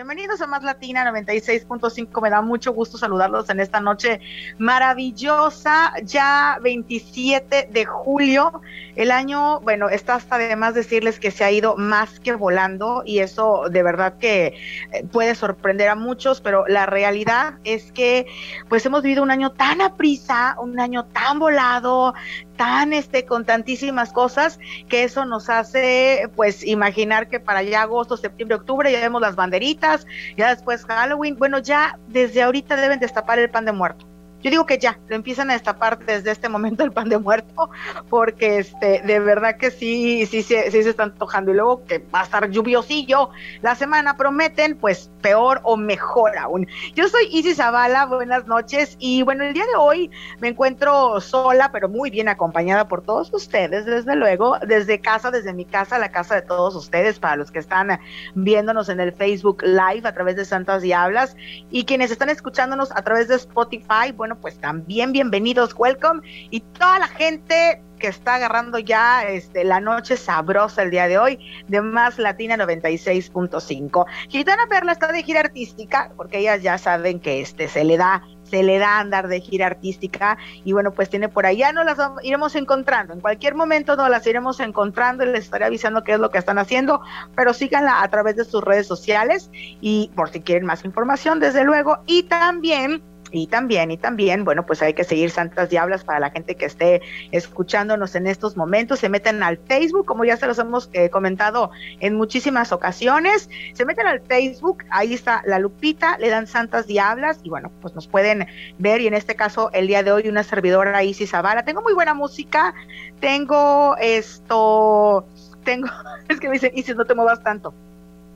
Bienvenidos a Más Latina 96.5. Me da mucho gusto saludarlos en esta noche maravillosa, ya 27 de julio. El año, bueno, está hasta de más decirles que se ha ido más que volando y eso de verdad que eh, puede sorprender a muchos, pero la realidad es que pues hemos vivido un año tan a prisa, un año tan volado, tan este con tantísimas cosas que eso nos hace pues imaginar que para ya agosto, septiembre, octubre ya vemos las banderitas, ya después Halloween, bueno, ya desde ahorita deben destapar el pan de muerto. Yo digo que ya, lo empiezan a destapar desde este momento el pan de muerto, porque este, de verdad que sí, sí, sí, sí se están antojando. Y luego que va a estar lluviosillo la semana, prometen, pues peor o mejor aún. Yo soy Isis Zavala, buenas noches. Y bueno, el día de hoy me encuentro sola, pero muy bien acompañada por todos ustedes, desde luego, desde casa, desde mi casa, la casa de todos ustedes, para los que están viéndonos en el Facebook Live a través de Santas Diablas y quienes están escuchándonos a través de Spotify, bueno, pues también bienvenidos, welcome. Y toda la gente que está agarrando ya este, la noche sabrosa el día de hoy de Más Latina 96.5. Gitana Perla está de gira artística, porque ellas ya saben que este se le da se le da andar de gira artística. Y bueno, pues tiene por allá, no las iremos encontrando, en cualquier momento no las iremos encontrando y les estaré avisando qué es lo que están haciendo, pero síganla a través de sus redes sociales. Y por si quieren más información, desde luego, y también y también, y también, bueno, pues hay que seguir Santas Diablas para la gente que esté escuchándonos en estos momentos. Se meten al Facebook, como ya se los hemos eh, comentado en muchísimas ocasiones. Se meten al Facebook, ahí está la lupita, le dan Santas Diablas y bueno, pues nos pueden ver. Y en este caso, el día de hoy, una servidora Isis Zavala. Tengo muy buena música, tengo esto, tengo, es que me dicen, Isis, no te muevas tanto.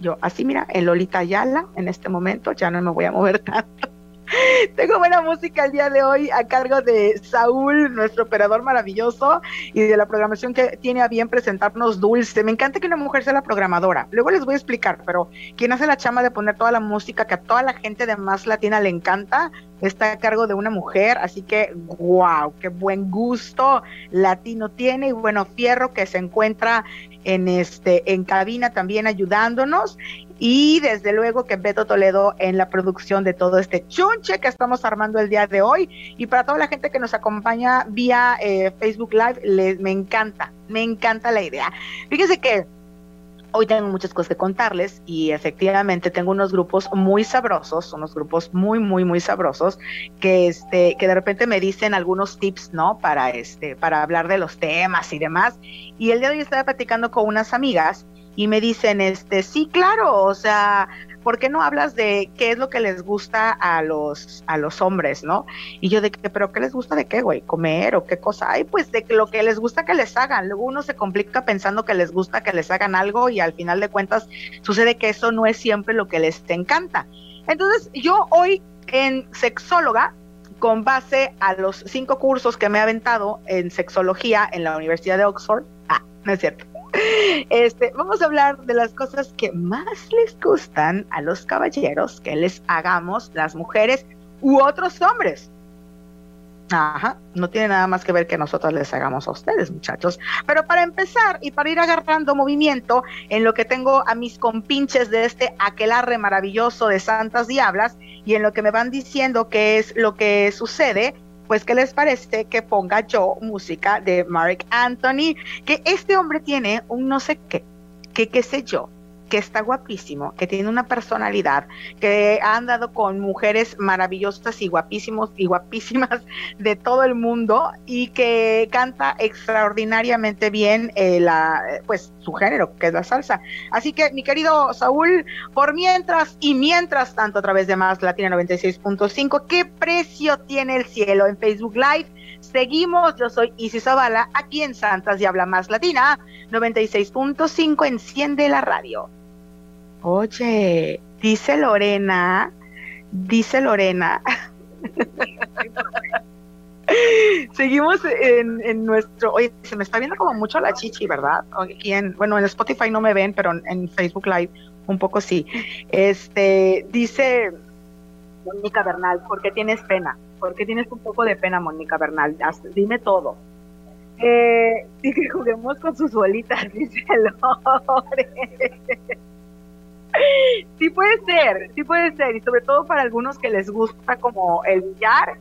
Yo, así mira, el Lolita Ayala, en este momento, ya no me voy a mover tanto. Tengo buena música el día de hoy a cargo de Saúl, nuestro operador maravilloso, y de la programación que tiene a bien presentarnos Dulce. Me encanta que una mujer sea la programadora. Luego les voy a explicar, pero quien hace la chama de poner toda la música que a toda la gente de más latina le encanta, está a cargo de una mujer, así que wow, qué buen gusto latino tiene y bueno, Fierro que se encuentra en este en cabina también ayudándonos y desde luego que Beto Toledo en la producción de todo este chunche que estamos armando el día de hoy. Y para toda la gente que nos acompaña vía eh, Facebook Live, les, me encanta, me encanta la idea. Fíjense que hoy tengo muchas cosas que contarles y efectivamente tengo unos grupos muy sabrosos, unos grupos muy, muy, muy sabrosos que, este, que de repente me dicen algunos tips, ¿no? Para, este, para hablar de los temas y demás. Y el día de hoy estaba platicando con unas amigas y me dicen, este, sí, claro, o sea, ¿por qué no hablas de qué es lo que les gusta a los, a los hombres, no? Y yo de que, pero ¿qué les gusta de qué, güey? ¿Comer o qué cosa? Ay, pues de lo que les gusta que les hagan. Luego uno se complica pensando que les gusta que les hagan algo y al final de cuentas sucede que eso no es siempre lo que les encanta. Entonces, yo hoy en sexóloga, con base a los cinco cursos que me he aventado en sexología en la Universidad de Oxford, ah, no es cierto este, vamos a hablar de las cosas que más les gustan a los caballeros que les hagamos las mujeres u otros hombres. Ajá, no tiene nada más que ver que nosotros les hagamos a ustedes, muchachos. Pero para empezar y para ir agarrando movimiento en lo que tengo a mis compinches de este aquelarre maravilloso de Santas Diablas y en lo que me van diciendo qué es lo que sucede, pues, ¿qué les parece que ponga yo música de Mark Anthony? Que este hombre tiene un no sé qué, qué sé yo, que está guapísimo, que tiene una personalidad, que ha andado con mujeres maravillosas y guapísimos y guapísimas de todo el mundo y que canta extraordinariamente bien eh, la, pues su género, que es la salsa. Así que, mi querido Saúl, por mientras y mientras tanto a través de Más Latina 96.5, ¿qué precio tiene el cielo en Facebook Live? Seguimos, yo soy Isis Zavala, aquí en Santas y Habla Más Latina, 96.5, enciende la radio. Oye, dice Lorena, dice Lorena. Seguimos en, nuestro. Oye, se me está viendo como mucho la chichi, ¿verdad? bueno, en Spotify no me ven, pero en, Facebook Live un poco sí. Este, dice Mónica Bernal, ¿por qué tienes pena? ¿Por qué tienes un poco de pena, Mónica Bernal? Dime todo. Eh, que juguemos con sus bolitas, dice Lore. sí puede ser, sí puede ser, y sobre todo para algunos que les gusta como el billar,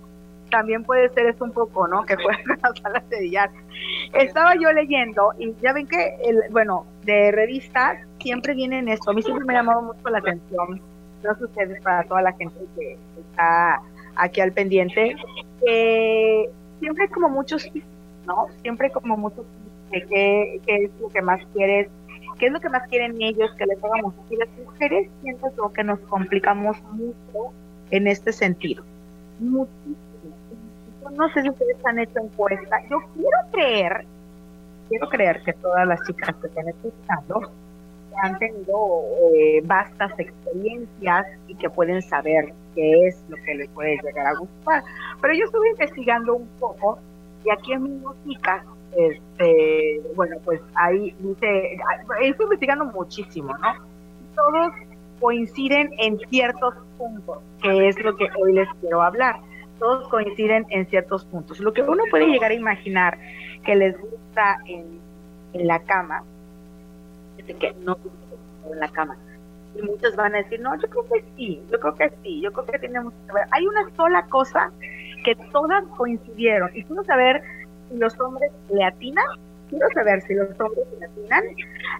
también puede ser eso un poco, ¿no? Que juegan las salas de billar. Estaba yo leyendo y ya ven que, el, bueno, de revistas siempre vienen esto. A mí siempre me ha llamado mucho la atención, no sé ustedes, para toda la gente que está aquí al pendiente, que siempre como muchos, ¿no? Siempre como muchos de qué, qué es lo que más quieres qué es lo que más quieren ellos que les hagamos. Y las mujeres siento que nos complicamos mucho en este sentido. Muchísimo. no sé si ustedes han hecho encuesta. Yo quiero creer, quiero creer que todas las chicas que están escuchando han tenido eh, vastas experiencias y que pueden saber qué es lo que les puede llegar a gustar. Pero yo estuve investigando un poco y aquí en mi música este, bueno, pues ahí dice, estoy investigando muchísimo, ¿no? Todos coinciden en ciertos puntos, que es lo que hoy les quiero hablar. Todos coinciden en ciertos puntos. Lo que uno puede llegar a imaginar que les gusta en, la cama, que no en la cama. Y muchos van a decir, no, yo creo que sí, yo creo que sí, yo creo que tenemos que ver. Hay una sola cosa que todas coincidieron. Y quiero saber los hombres le atinan, quiero saber si los hombres le atinan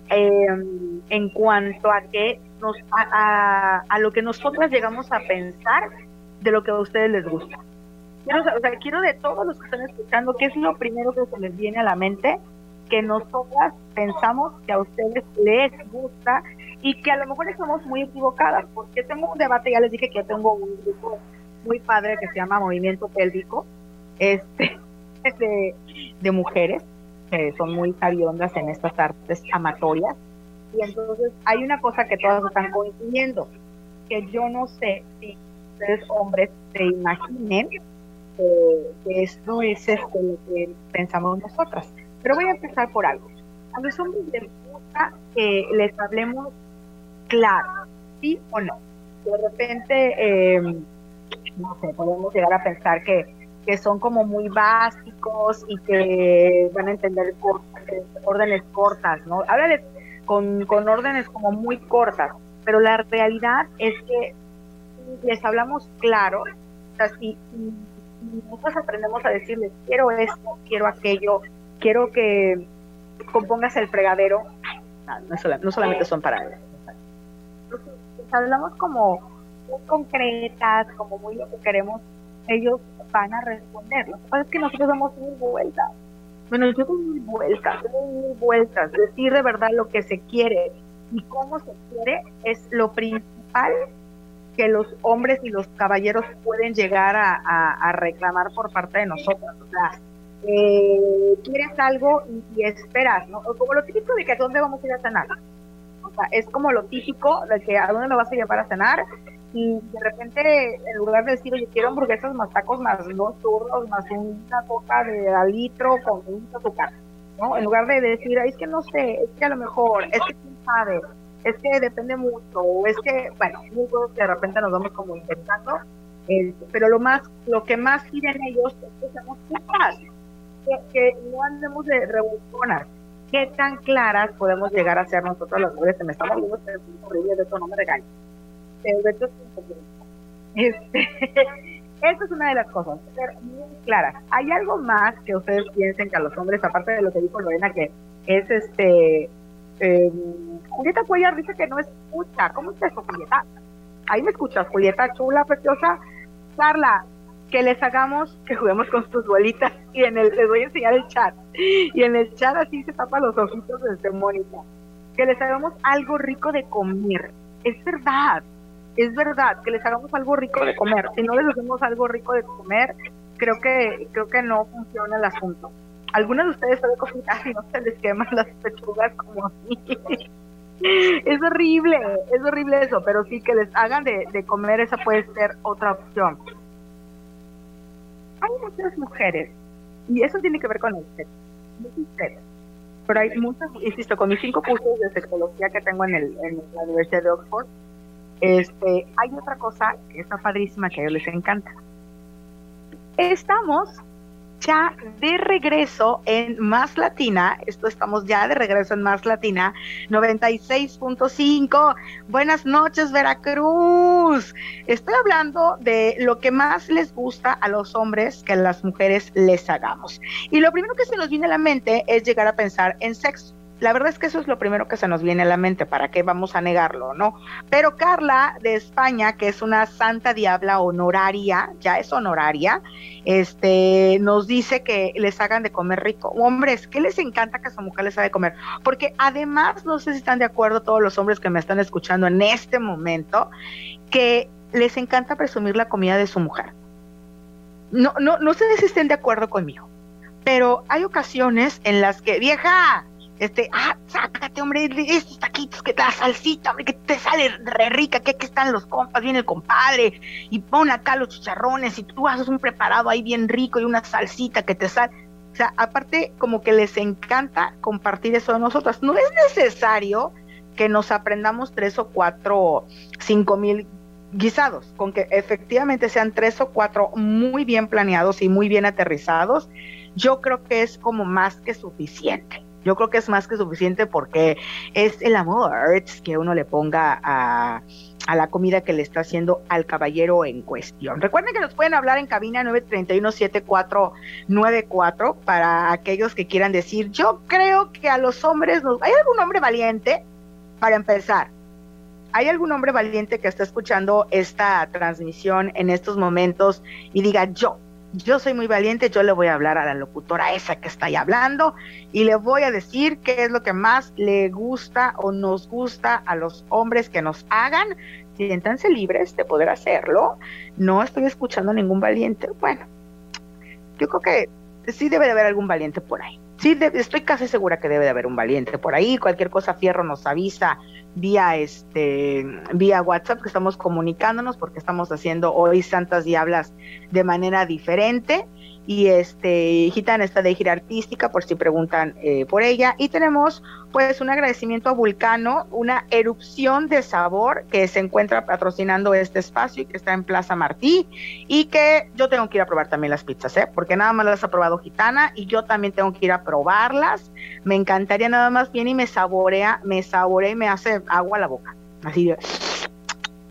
em, en cuanto a que nos a, a, lo que nosotras llegamos a pensar de lo que a ustedes les gusta. Quiero, o sea, quiero de todos los que están escuchando, ¿qué es lo primero que se les viene a la mente? Que nosotras pensamos que a ustedes les gusta y que a lo mejor estamos muy equivocadas, porque tengo un debate, ya les dije que yo tengo un grupo muy padre que se llama Movimiento Pélvico, este, de, de mujeres que son muy sabiondas en estas artes amatorias. Y entonces hay una cosa que todas están coincidiendo, que yo no sé si ustedes hombres se imaginen que esto es esto lo que pensamos nosotras. Pero voy a empezar por algo. A los hombres les gusta que les hablemos claro, sí o no. De repente, eh, no sé, podemos llegar a pensar que que son como muy básicos y que van a entender órdenes cortas, ¿no? Háblales con, con órdenes como muy cortas, pero la realidad es que les hablamos claro, o sea, si, nosotros aprendemos a decirles, quiero esto, quiero aquello, quiero que compongas el fregadero, no, solamente son para eso. Les hablamos como muy concretas, como muy lo que queremos, ellos van a responder. Lo que pasa es que nosotros damos mil vueltas. Bueno, yo doy mil vueltas, doy mil vueltas. Decir de verdad lo que se quiere y cómo se quiere es lo principal que los hombres y los caballeros pueden llegar a, reclamar por parte de nosotros. O sea, eh, quieres algo y, esperas, ¿no? Como lo típico de que a dónde vamos a ir a cenar. O sea, es como lo típico de que a dónde me vas a llevar a cenar y de repente en lugar de decir, oye, quiero hamburguesas más tacos más dos churros más una coca de al litro con un azúcar, ¿no? En lugar de decir, es que no sé, es que a lo mejor, es que quién sabe, es que depende mucho, o es que, bueno, que de repente nos vamos como intentando, pero lo más, lo que más quieren ellos es que seamos claras, que, no andemos de revolucionar. ¿Qué tan claras podemos llegar a ser nosotros las mujeres? Se me está volviendo horrible, de eso no me este, esa es una de las cosas, ser muy claras. ¿Hay algo más que ustedes piensen que a los hombres, aparte de lo que dijo Lorena, que es este... Eh, Julieta Cuellar dice que no escucha. ¿Cómo es eso, Julieta? Ahí me escuchas, Julieta, chula, preciosa. Carla, que les hagamos, que juguemos con tus bolitas y en el, les voy a enseñar el chat. Y en el chat así se tapa los ojitos de Mónica. Que les hagamos algo rico de comer. Es verdad, es verdad que les hagamos algo rico de comer. Si no les hacemos algo rico de comer, creo que creo que no funciona el asunto. Algunos de ustedes saben cocinar y no se les queman las pechugas como así. es horrible, es horrible eso, pero sí que les hagan de, de comer, esa puede ser otra opción. Hay muchas mujeres, y eso tiene que ver con el sexo, pero hay muchas, insisto, con mis cinco cursos de sexología que tengo en, el, en la Universidad de Oxford, este, hay otra cosa que está padrísima que a ellos les encanta. Estamos ya de regreso en Más Latina. Esto estamos ya de regreso en Más Latina 96.5. Buenas noches, Veracruz. Estoy hablando de lo que más les gusta a los hombres que a las mujeres les hagamos. Y lo primero que se nos viene a la mente es llegar a pensar en sexo. La verdad es que eso es lo primero que se nos viene a la mente, ¿para qué vamos a negarlo, no? Pero Carla de España, que es una santa diabla honoraria, ya es honoraria, este, nos dice que les hagan de comer rico. Hombres, ¿qué les encanta que su mujer les haga de comer? Porque además, no sé si están de acuerdo todos los hombres que me están escuchando en este momento, que les encanta presumir la comida de su mujer. No, no, no sé si estén de acuerdo conmigo, pero hay ocasiones en las que, vieja, este, ah, sácate, hombre, estos taquitos que da salsita, hombre, que te sale re rica, que aquí están los compas, viene el compadre, y pon acá los chicharrones, y tú haces un preparado ahí bien rico y una salsita que te sale. O sea, aparte, como que les encanta compartir eso de nosotras. No es necesario que nos aprendamos tres o cuatro, cinco mil guisados, con que efectivamente sean tres o cuatro muy bien planeados y muy bien aterrizados, yo creo que es como más que suficiente. Yo creo que es más que suficiente porque es el amor que uno le ponga a, la comida que le está haciendo al caballero en cuestión. Recuerden que nos pueden hablar en cabina 931-7494 para aquellos que quieran decir, yo creo que a los hombres, nos... ¿hay algún hombre valiente? Para empezar, ¿hay algún hombre valiente que está escuchando esta transmisión en estos momentos y diga, yo yo soy muy valiente, yo le voy a hablar a la locutora esa que está ahí hablando y le voy a decir qué es lo que más le gusta o nos gusta a los hombres que nos hagan. Siéntanse libres de poder hacerlo. No estoy escuchando ningún valiente. Bueno, yo creo que sí debe de haber algún valiente por ahí. Sí, estoy casi segura que debe de haber un valiente por ahí. Cualquier cosa, Fierro nos avisa vía este vía WhatsApp que estamos comunicándonos porque estamos haciendo hoy Santas Diablas de manera diferente y este Gitana está de gira artística por si preguntan eh, por ella y tenemos pues un agradecimiento a Vulcano, una erupción de sabor que se encuentra patrocinando este espacio y que está en Plaza Martí y que yo tengo que ir a probar también las pizzas, ¿eh? porque nada más las ha probado Gitana y yo también tengo que ir a probarlas. Me encantaría nada más bien y me saborea, me saborea y me hace agua a la boca. Así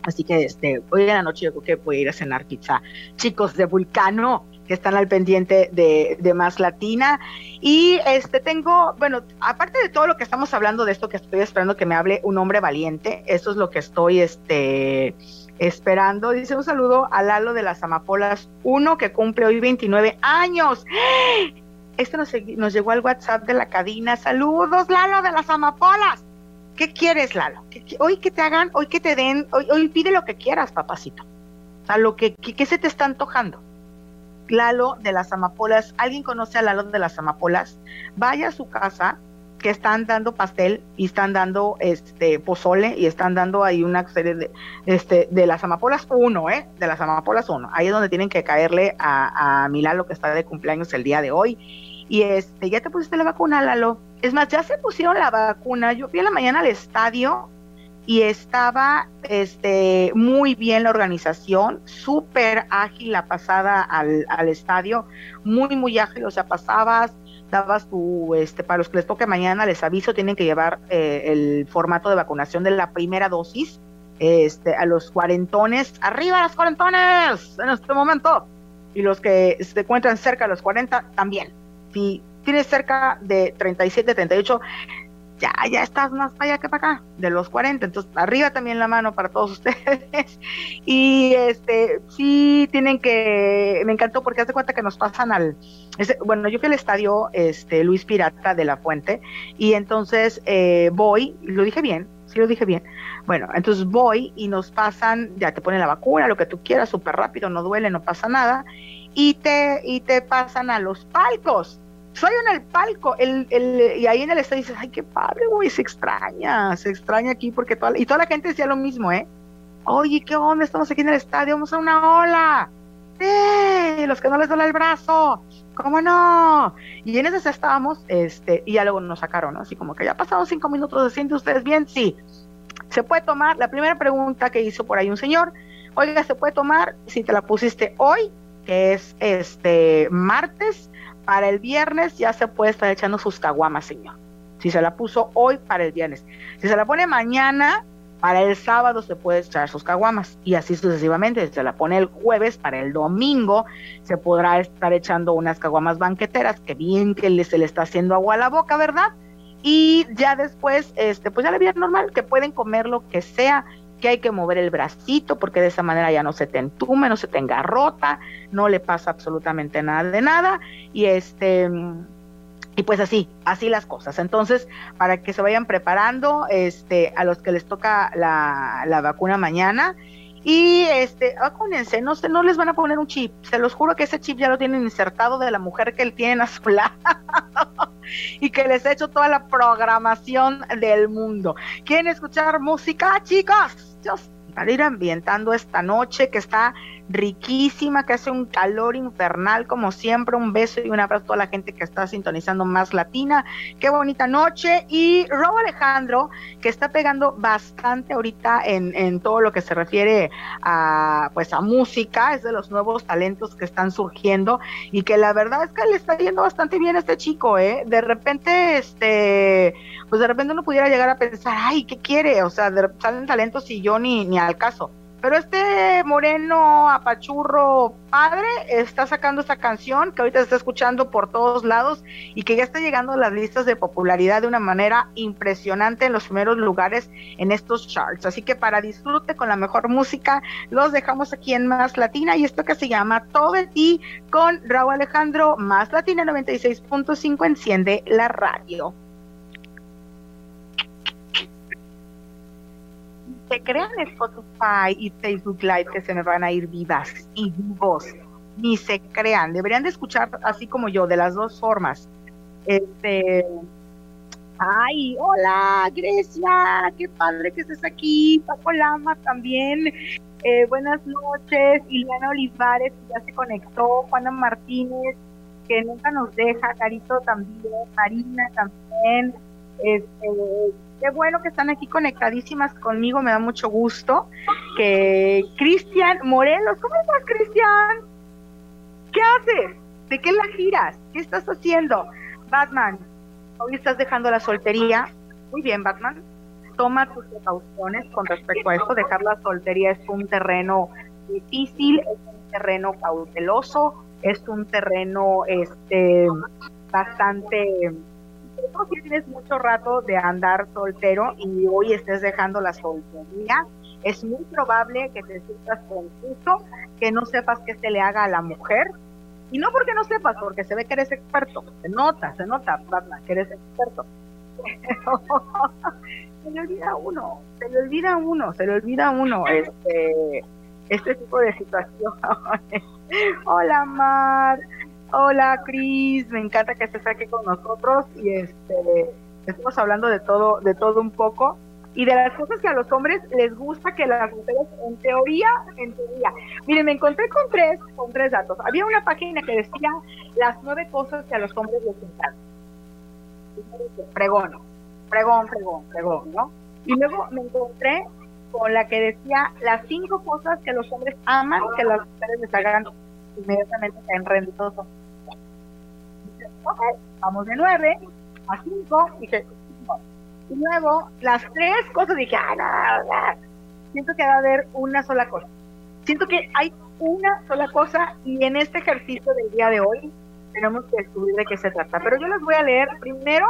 Así que este, hoy en la noche yo creo que voy a ir a cenar pizza. Chicos de Vulcano, que están al pendiente de, de, Más Latina. Y este tengo, bueno, aparte de todo lo que estamos hablando de esto, que estoy esperando que me hable un hombre valiente, eso es lo que estoy este, esperando. Dice un saludo a Lalo de las Amapolas 1, que cumple hoy 29 años. Esto nos, nos llegó al WhatsApp de la cadena. Saludos, Lalo de las Amapolas. ¿Qué quieres, Lalo? hoy que te hagan, hoy que te den, hoy, hoy pide lo que quieras, papacito. O sea, lo que, que, se te está antojando. Lalo de las Amapolas, ¿alguien conoce a Lalo de las Amapolas? Vaya a su casa, que están dando pastel y están dando este pozole y están dando ahí una serie de este de las amapolas uno, eh, de las amapolas uno. Ahí es donde tienen que caerle a, a mi Lalo que está de cumpleaños el día de hoy. Y este, ya te pusiste la vacuna, Lalo. Es más, ya se pusieron la vacuna. Yo fui a la mañana al estadio y estaba este, muy bien la organización, súper ágil la pasada al, al, estadio, muy, muy ágil, o sea, pasabas, dabas tu, este, para los que les toque mañana, les aviso, tienen que llevar eh, el formato de vacunación de la primera dosis, este, a los cuarentones, arriba los cuarentones en este momento, y los que se encuentran cerca de los 40 también. Si tienes cerca de 37, 38, ya, ya estás más para allá que para acá, de los 40, entonces arriba también la mano para todos ustedes. Y este, sí tienen que, me encantó porque hace cuenta que nos pasan al, bueno, yo fui al estadio este, Luis Pirata de la Fuente y entonces eh, voy, lo dije bien, sí lo dije bien, bueno, entonces voy y nos pasan, ya te ponen la vacuna, lo que tú quieras, súper rápido, no duele, no pasa nada, y te, y te pasan a los palcos soy en el palco, el, el, y ahí en el estadio dices, ay, qué padre, güey, se extraña, se extraña aquí porque toda, y toda la gente decía lo mismo, ¿eh? Oye, ¿qué onda? Estamos aquí en el estadio, vamos a una ola. ¡Eh! Los que no les duele el brazo, ¿cómo no? Y en ese estábamos, este, y ya luego nos sacaron, ¿no? Así como que ya pasaron cinco minutos, ¿se siente ustedes bien? Sí. ¿Se puede tomar? La primera pregunta que hizo por ahí un señor, oiga, ¿se puede tomar si te la pusiste hoy, que es este martes? Para el viernes ya se puede estar echando sus caguamas, señor. Si se la puso hoy, para el viernes. Si se la pone mañana, para el sábado se puede echar sus caguamas y así sucesivamente. Si se la pone el jueves, para el domingo se podrá estar echando unas caguamas banqueteras, que bien que se le está haciendo agua a la boca, ¿verdad? Y ya después, este, pues ya le viene normal, que pueden comer lo que sea, que hay que mover el bracito porque de esa manera ya no se te entume, no se te engarrota, no le pasa absolutamente nada de nada y este y pues así, así las cosas. Entonces, para que se vayan preparando, este, a los que les toca la, la vacuna mañana, y este, vacúnense, no, no les van a poner un chip, se los juro que ese chip ya lo tienen insertado de la mujer que él tienen a su lado y que les ha hecho toda la programación del mundo. ¿Quieren escuchar música, chicos? Para ir ambientando esta noche que está riquísima, que hace un calor infernal como siempre. Un beso y un abrazo a toda la gente que está sintonizando más latina. Qué bonita noche. Y Robo Alejandro, que está pegando bastante ahorita en, en todo lo que se refiere a pues a música, es de los nuevos talentos que están surgiendo y que la verdad es que le está yendo bastante bien a este chico, ¿eh? De repente, este, pues de repente uno pudiera llegar a pensar, ay, ¿qué quiere? O sea, salen talentos y yo ni, ni al caso pero este moreno apachurro padre está sacando esta canción que ahorita se está escuchando por todos lados y que ya está llegando a las listas de popularidad de una manera impresionante en los primeros lugares en estos charts. Así que para disfrute con la mejor música, los dejamos aquí en Más Latina y esto que se llama Todo de ti con Raúl Alejandro, Más Latina 96.5 enciende la radio. Se crean Spotify y Facebook Live que se me van a ir vivas y vivos, ni se crean. Deberían de escuchar así como yo, de las dos formas. Este, ay, hola Grecia, qué padre que estés aquí. Paco Lama también. Eh, buenas noches, Ileana Olivares, que ya se conectó, Juana Martínez, que nunca nos deja, Carito también, Marina también, este, qué bueno que están aquí conectadísimas conmigo, me da mucho gusto. Que Cristian Morelos, ¿cómo estás, Cristian? ¿Qué haces? ¿De qué la giras? ¿Qué estás haciendo? Batman, hoy estás dejando la soltería. Muy bien, Batman. Toma tus precauciones con respecto a esto. Dejar la soltería es un terreno difícil, es un terreno cauteloso, es un terreno este bastante si tienes mucho rato de andar soltero y hoy estés dejando la soltería, es muy probable que te sientas confuso, que no sepas qué se le haga a la mujer. Y no porque no sepas, porque se ve que eres experto. Se nota, se nota, que eres experto. se le olvida uno, se le olvida uno, se le olvida uno este, este tipo de situaciones. Hola, Mar. Hola, Cris, me encanta que estés aquí con nosotros y este estamos hablando de todo, de todo un poco y de las cosas que a los hombres les gusta que las mujeres, en teoría, en teoría. Miren, me encontré con tres, con tres datos. Había una página que decía las nueve cosas que a los hombres les encantan. Pregón, pregón, pregón, pregón, ¿no? Y luego me encontré con la que decía las cinco cosas que los hombres aman que las mujeres les hagan inmediatamente caen rendidosos vamos de 9 a 5, dije, y luego las tres cosas dije, ah, no, siento que va a haber una sola cosa. Siento que hay una sola cosa y en este ejercicio del día de hoy tenemos que descubrir de qué se trata. Pero yo les voy a leer primero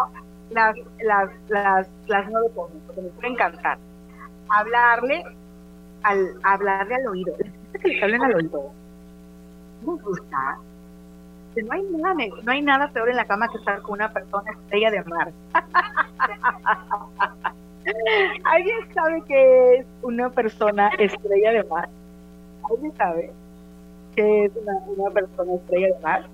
las, las, las, las nueve cosas, porque me puede encantar. Hablarle al, hablarle al oído. ¿Les gusta que les hablen al oído? ¿Les gusta? No hay nada, no hay nada peor en la cama que estar con una persona estrella de mar. ¿Alguien sabe que es una persona estrella de mar? ¿Alguien sabe que es una, persona estrella de mar?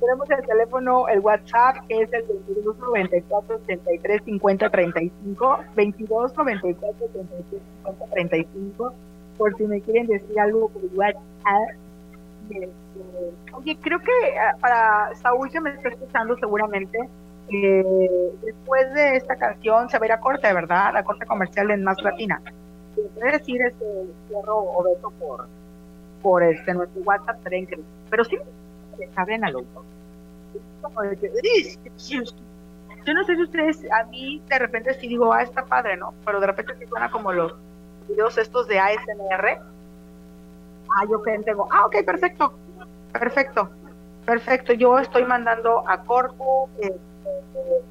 Tenemos el teléfono, el WhatsApp, que es el 22 94 83 50 35, 22 94 83 50 35, por si me quieren decir algo por WhatsApp oye, creo que ah, para Saúl que me está escuchando seguramente, eh, después de esta canción se va a ir a corte, ¿verdad? La corte comercial en Más Latina. Puede decir este cierro o beso por, por este nuestro WhatsApp, pero sí, abren al otro. yo no sé si ustedes, a mí de repente sí digo, ah, está padre, ¿no? Pero de repente sí suena como los videos estos de ASMR. Ah, yo tengo, ah, ok, perfecto, perfecto, perfecto. Yo estoy mandando a Corpo, este,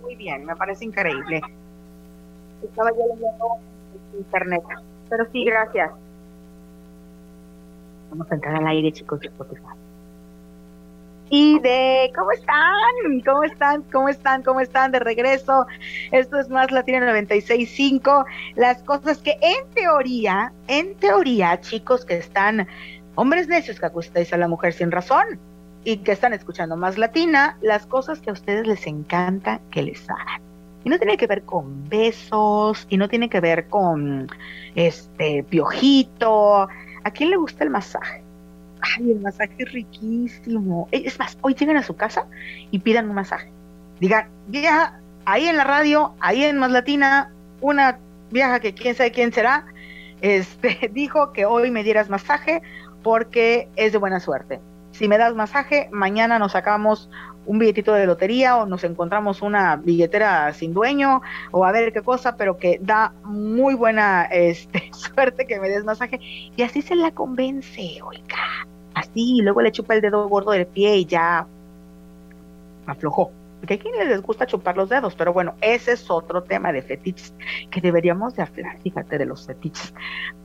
muy bien, me parece increíble. Estaba yo leyendo internet, pero sí, gracias. Vamos a entrar al aire, chicos de y de ¿cómo están? ¿Cómo están? ¿Cómo están? ¿Cómo están? De regreso. Esto es más Latina 96.5. Las cosas que en teoría, en teoría, chicos que están, hombres necios que acustáis a la mujer sin razón y que están escuchando más Latina, las cosas que a ustedes les encanta que les hagan. Y no tiene que ver con besos, y no tiene que ver con este piojito. ¿A quién le gusta el masaje? ay, el masaje es riquísimo. Eh, es más, hoy lleguen a su casa y pidan un masaje. Digan, vieja, ahí en la radio, ahí en Más Latina, una vieja que quién sabe quién será, este, dijo que hoy me dieras masaje porque es de buena suerte. Si me das masaje, mañana nos sacamos un billetito de lotería o nos encontramos una billetera sin dueño o a ver qué cosa, pero que da muy buena este, suerte que me des masaje. Y así se la convence, oiga así, luego le chupa el dedo gordo del pie y ya aflojó. Porque quienes les gusta chupar los dedos, pero bueno, ese es otro tema de fetiches que deberíamos de hablar, fíjate, de los fetiches.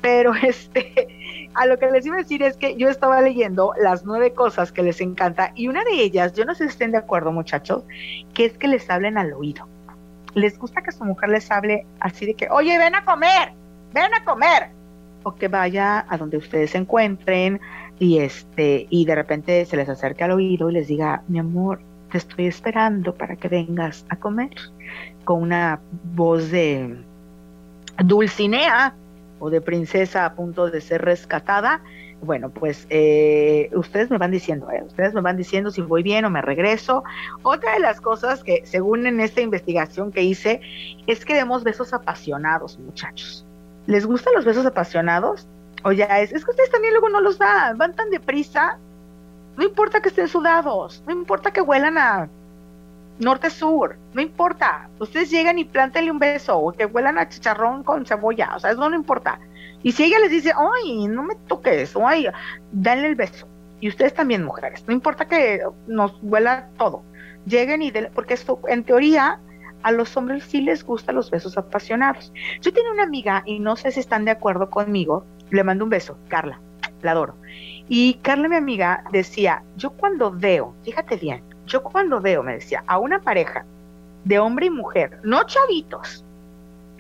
Pero este, a lo que les iba a decir es que yo estaba leyendo las nueve cosas que les encanta y una de ellas, yo no sé si estén de acuerdo muchachos, que es que les hablen al oído. Les gusta que su mujer les hable así de que, oye, ven a comer, ven a comer. O que vaya a donde ustedes se encuentren, y este y de repente se les acerca al oído y les diga, mi amor, te estoy esperando para que vengas a comer, con una voz de Dulcinea o de princesa a punto de ser rescatada. Bueno, pues eh, ustedes me van diciendo, eh, ustedes me van diciendo si voy bien o me regreso. Otra de las cosas que, según en esta investigación que hice, es que demos besos apasionados, muchachos. ¿Les gustan los besos apasionados? O ya es, es que ustedes también luego no los dan, van tan deprisa. No importa que estén sudados, no importa que huelan a norte-sur, no importa. Ustedes llegan y plántenle un beso o que huelan a chicharrón con cebolla, o sea, eso no importa. Y si ella les dice, ay, no me toques, o ay, denle el beso. Y ustedes también, mujeres, no importa que nos huela todo. Lleguen y denle, porque esto, en teoría, a los hombres sí les gustan los besos apasionados. Yo tengo una amiga, y no sé si están de acuerdo conmigo, le mando un beso, Carla, la adoro. Y Carla, mi amiga, decía, yo cuando veo, fíjate bien, yo cuando veo, me decía, a una pareja de hombre y mujer, no chavitos,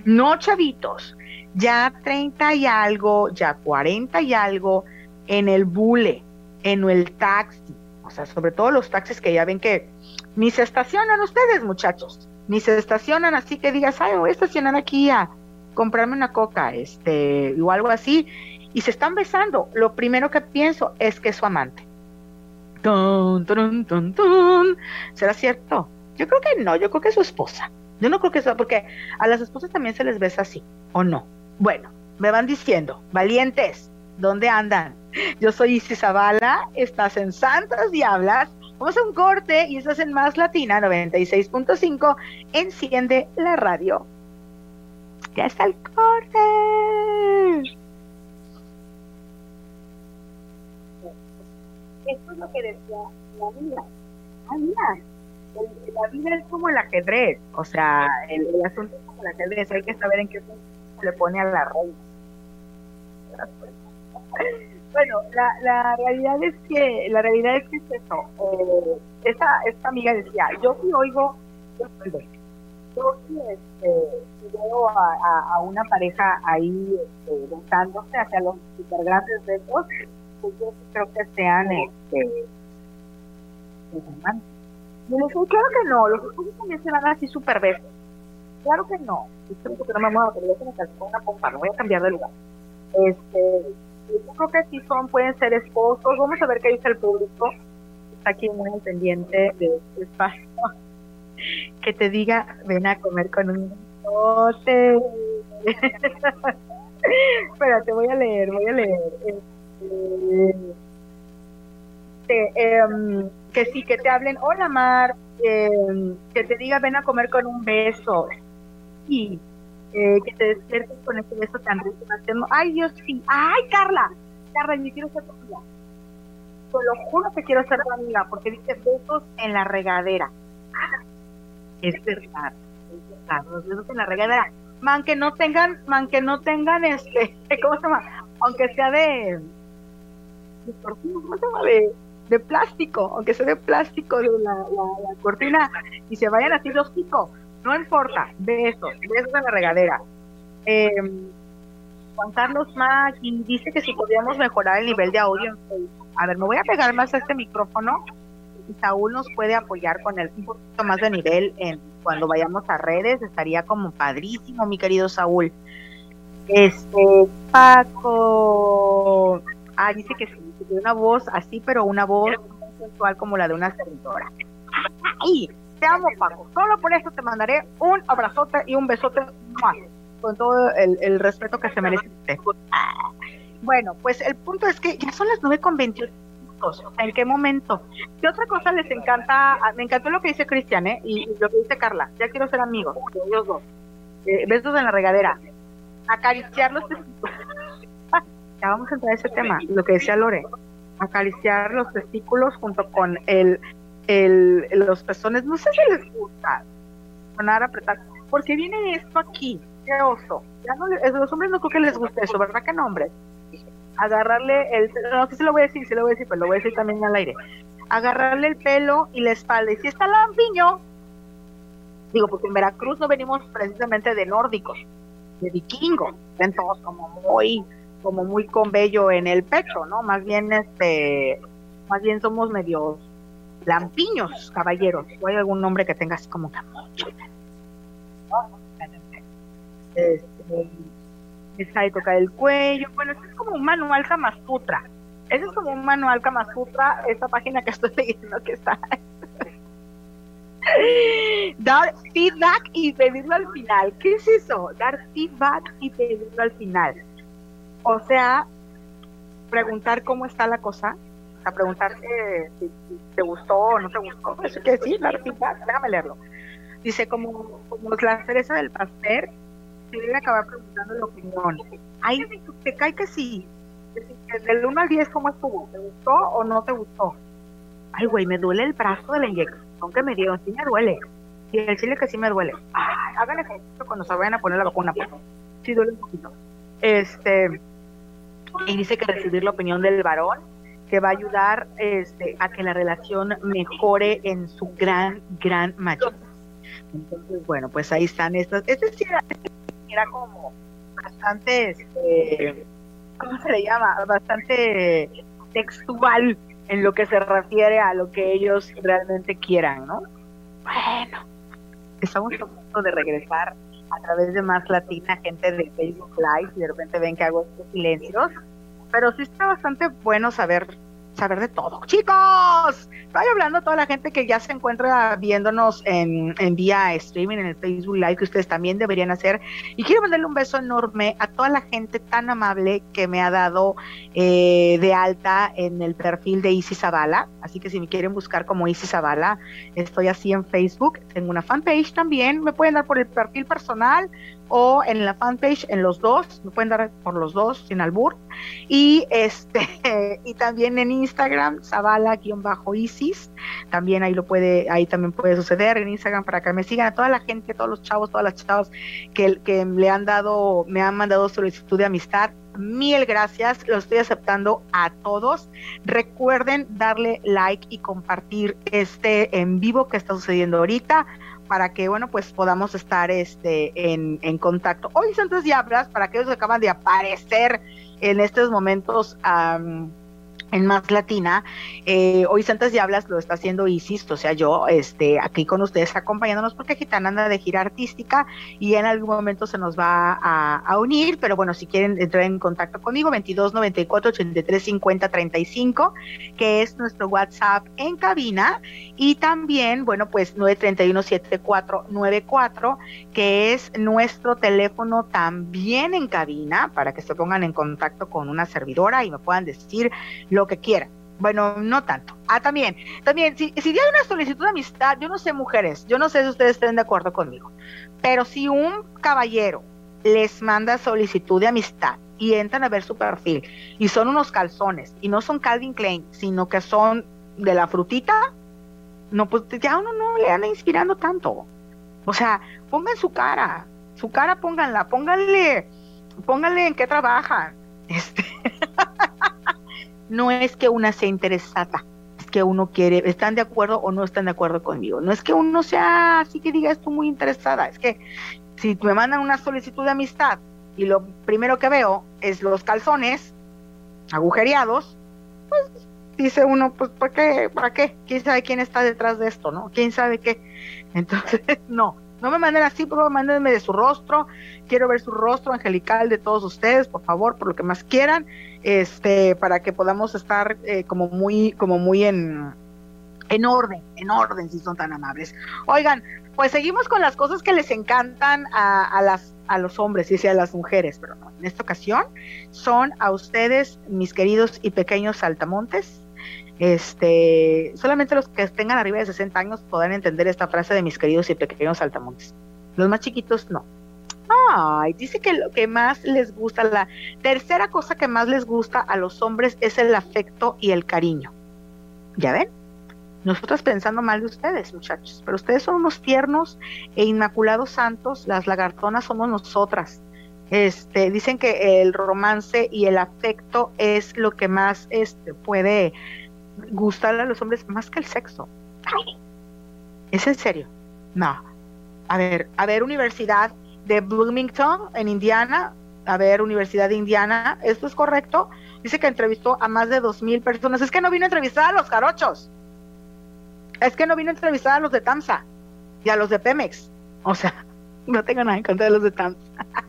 no chavitos, ya 30 y algo, ya 40 y algo, en el bule, en el taxi, o sea, sobre todo los taxis que ya ven que ni se estacionan ustedes, muchachos, ni se estacionan así que digas, ay, voy a estacionar aquí a comprarme una coca, este, o algo así, y se están besando, lo primero que pienso es que es su amante. ¿Será cierto? Yo creo que no, yo creo que es su esposa. Yo no creo que sea, porque a las esposas también se les besa así, ¿o no? Bueno, me van diciendo, valientes, ¿dónde andan? Yo soy Isis Zavala, estás en Santas Diablas, vamos a un corte y estás en Más Latina 96.5, enciende la radio ya está el corte. Esto es lo que decía la vida. Ah, mira, la vida es como el ajedrez, o sea, el, asunto es como el ajedrez, hay que saber en qué punto se le pone a la reina. Bueno, la, la realidad es que la realidad es que es eso. Eh, esta, esta amiga decía, yo sí oigo, yo, yo este, veo a, a, una pareja ahí este, hacia los super grandes besos, pues yo creo que sean este claro que no, los esposos también se van así super besos. Claro que no. Yo que no me muevo, pero se me una pompa, no voy a cambiar de lugar. Este, yo creo que sí son, pueden ser esposos. Vamos a ver qué dice el público. Está aquí muy pendiente de este espacio que te diga, ven a comer con un bote. Espérate, voy a leer, voy a leer. Este, em, que sí, que te hablen, hola Mar, em, que te diga ven a comer con un beso. Y eh, que te despiertes con ese beso tan rico. Ay, Dios, sí. Ay, Carla, Carla, yo quiero ser tu amiga. Te lo juro que quiero ser tu amiga, porque dice besos en la regadera. Es verdad, es verdad, los besos en la regadera. Man, que no tengan, man, que no tengan este, ¿cómo se llama? Aunque sea de, ¿cómo se llama? De, de plástico, aunque sea de plástico de la, cortina y se vayan así los chicos, no importa, besos, besos en la regadera. Eh, Juan Carlos Maggi dice que si podíamos mejorar el nivel de audio A ver, me voy a pegar más a este micrófono y Saúl nos puede apoyar con el un poquito más de nivel en cuando vayamos a redes, estaría como padrísimo, mi querido Saúl. Este, Paco, ah, dice que sí, tiene una voz así, pero una voz sensual como la de una servidora. ¡Ay! Te amo, Paco. Solo por eso te mandaré un abrazote y un besote con todo el, respeto que se merece Bueno, pues el punto es que ya son las 9 con 28 ¿En qué momento? ¿Qué otra cosa les encanta? Ah, me encantó lo que dice Cristian, ¿eh? Y, lo que dice Carla. Ya quiero ser amigos, dos. Eh, besos en la regadera. Acariciar los ya vamos a entrar a ese tema, lo que decía Lore, acariciar los testículos junto con el, el los pezones, no sé si les gusta sonar apretar, porque viene esto aquí, qué oso, ya no los hombres no creo que les guste eso, ¿verdad que no? Agarrarle el, no sé si lo voy a decir, si lo voy a decir, pero lo voy a decir también al aire, agarrarle el pelo y la espalda, y si está lampiño, digo, porque en Veracruz no venimos precisamente de nórdicos, de vikingos, ven todos como muy como muy con vello en el pecho, ¿no? Más bien, este, más bien somos medios lampiños, caballeros. ¿O hay algún nombre que tenga así como que mucho? Este, está de tocar el cuello. Bueno, es como un manual Kama Sutra. Eso es como un manual Kama Sutra, esta página que estoy leyendo que está. Dar feedback y pedirlo al final. ¿Qué es eso? Dar feedback y pedirlo al final. O sea, preguntar cómo está la cosa, o sea, preguntar si, te gustó o no te gustó, eso quiere decir, dar feedback, déjame leerlo. Dice, como, como la cereza del pastel, se debe acabar preguntando la opinión. Ahí te cae que sí. Del 1 al 10, ¿cómo estuvo? ¿Te gustó o no te gustó? Ay, güey, me duele el brazo de la inyección que me dieron. Sí me duele. Y el chile que sí me duele. Ay, hagan ejercicio cuando se vayan a poner la vacuna. Sí duele un poquito. Este, y dice que recibir la opinión del varón que va a ayudar este, a que la relación mejore en su gran, gran mayoría. Entonces, bueno, pues ahí están estas. Este sí era, como bastante, este, ¿cómo se le llama? Bastante textual en lo que se refiere a lo que ellos realmente quieran, ¿no? Bueno, estamos a punto de regresar a través de Más Latina, gente de Facebook Live, y de repente ven que hago estos silencios, pero sí está bastante bueno saber saber de todo. Chicos, estoy hablando a toda la gente que ya se encuentra viéndonos en, en vía streaming en el Facebook Live, que ustedes también deberían hacer. Y quiero mandarle un beso enorme a toda la gente tan amable que me ha dado eh, de alta en el perfil de Isis Zavala. Así que si me quieren buscar como Isis Zavala, estoy así en Facebook. Tengo una fanpage también. Me pueden dar por el perfil personal o en la fanpage, en los dos, me pueden dar por los dos, sin albur, y este, y también en Instagram, Zavala-Isis, también ahí lo puede, ahí también puede suceder en Instagram para que me sigan a toda la gente, todos los chavos, todas las chavas que, que le han dado, me han mandado solicitud de amistad, mil gracias, lo estoy aceptando a todos. Recuerden darle like y compartir este en vivo que está sucediendo ahorita para que, bueno, pues podamos estar este, en, en contacto. Hoy Santos Diablas, para aquellos que acaban de aparecer en estos momentos en Más Latina. Eh, hoy Santas Diablas lo está haciendo Isis, o sea, yo este, aquí con ustedes acompañándonos porque Gitana anda de gira artística y en algún momento se nos va a, unir, pero bueno, si quieren entrar en contacto conmigo, 22 94 83 50 35, que es nuestro WhatsApp en cabina, y también, bueno, pues 931 7494, que es nuestro teléfono también en cabina, para que se pongan en contacto con una servidora y me puedan decir lo que quieran. Bueno, no tanto. Ah, también, también, si, si hay una solicitud de amistad, yo no sé mujeres, yo no sé si ustedes estén de acuerdo conmigo, pero si un caballero les manda solicitud de amistad y entran a ver su perfil y son unos calzones y no son Calvin Klein, sino que son de la frutita, no, pues ya uno no le anda inspirando tanto. O sea, pongan su cara, su cara pónganla, pónganle, pónganle en qué trabajan. Este, no es que una sea interesada, es que uno quiere, están de acuerdo o no están de acuerdo conmigo. No es que uno sea así que diga esto muy interesada, es que si me mandan una solicitud de amistad y lo primero que veo es los calzones agujereados, pues dice uno, pues ¿para qué? ¿Para qué? ¿Quién sabe quién está detrás de esto, no? ¿Quién sabe qué? Entonces, no, no me manden así, por favor, mándenme de su rostro. Quiero ver su rostro angelical de todos ustedes, por favor, por lo que más quieran, este, para que podamos estar eh, como muy, como muy en, en orden, en orden, si son tan amables. Oigan, pues seguimos con las cosas que les encantan a, las a los hombres y a las mujeres, pero no, en esta ocasión son a ustedes, mis queridos y pequeños saltamontes. Este, solamente los que tengan arriba de 60 años podrán entender esta frase de mis queridos y pequeños saltamontes. Los más chiquitos no. Ay, dice que lo que más les gusta, la tercera cosa que más les gusta a los hombres es el afecto y el cariño. ¿Ya ven? Nosotros pensando mal de ustedes, muchachos, pero ustedes son unos tiernos e inmaculados santos, las lagartonas somos nosotras. Este, dicen que el romance y el afecto es lo que más este, puede gustar a los hombres más que el sexo. ¿Es en serio? No. A ver, a ver, Universidad de Bloomington en Indiana, a ver, Universidad de Indiana, ¿esto es correcto? Dice que entrevistó a más de dos mil personas. Es que no vino a entrevistar a los jarochos es que no vino a entrevistar a los de TAMSA y a los de Pemex. O sea, no tengo nada en contra de los de TAMSA.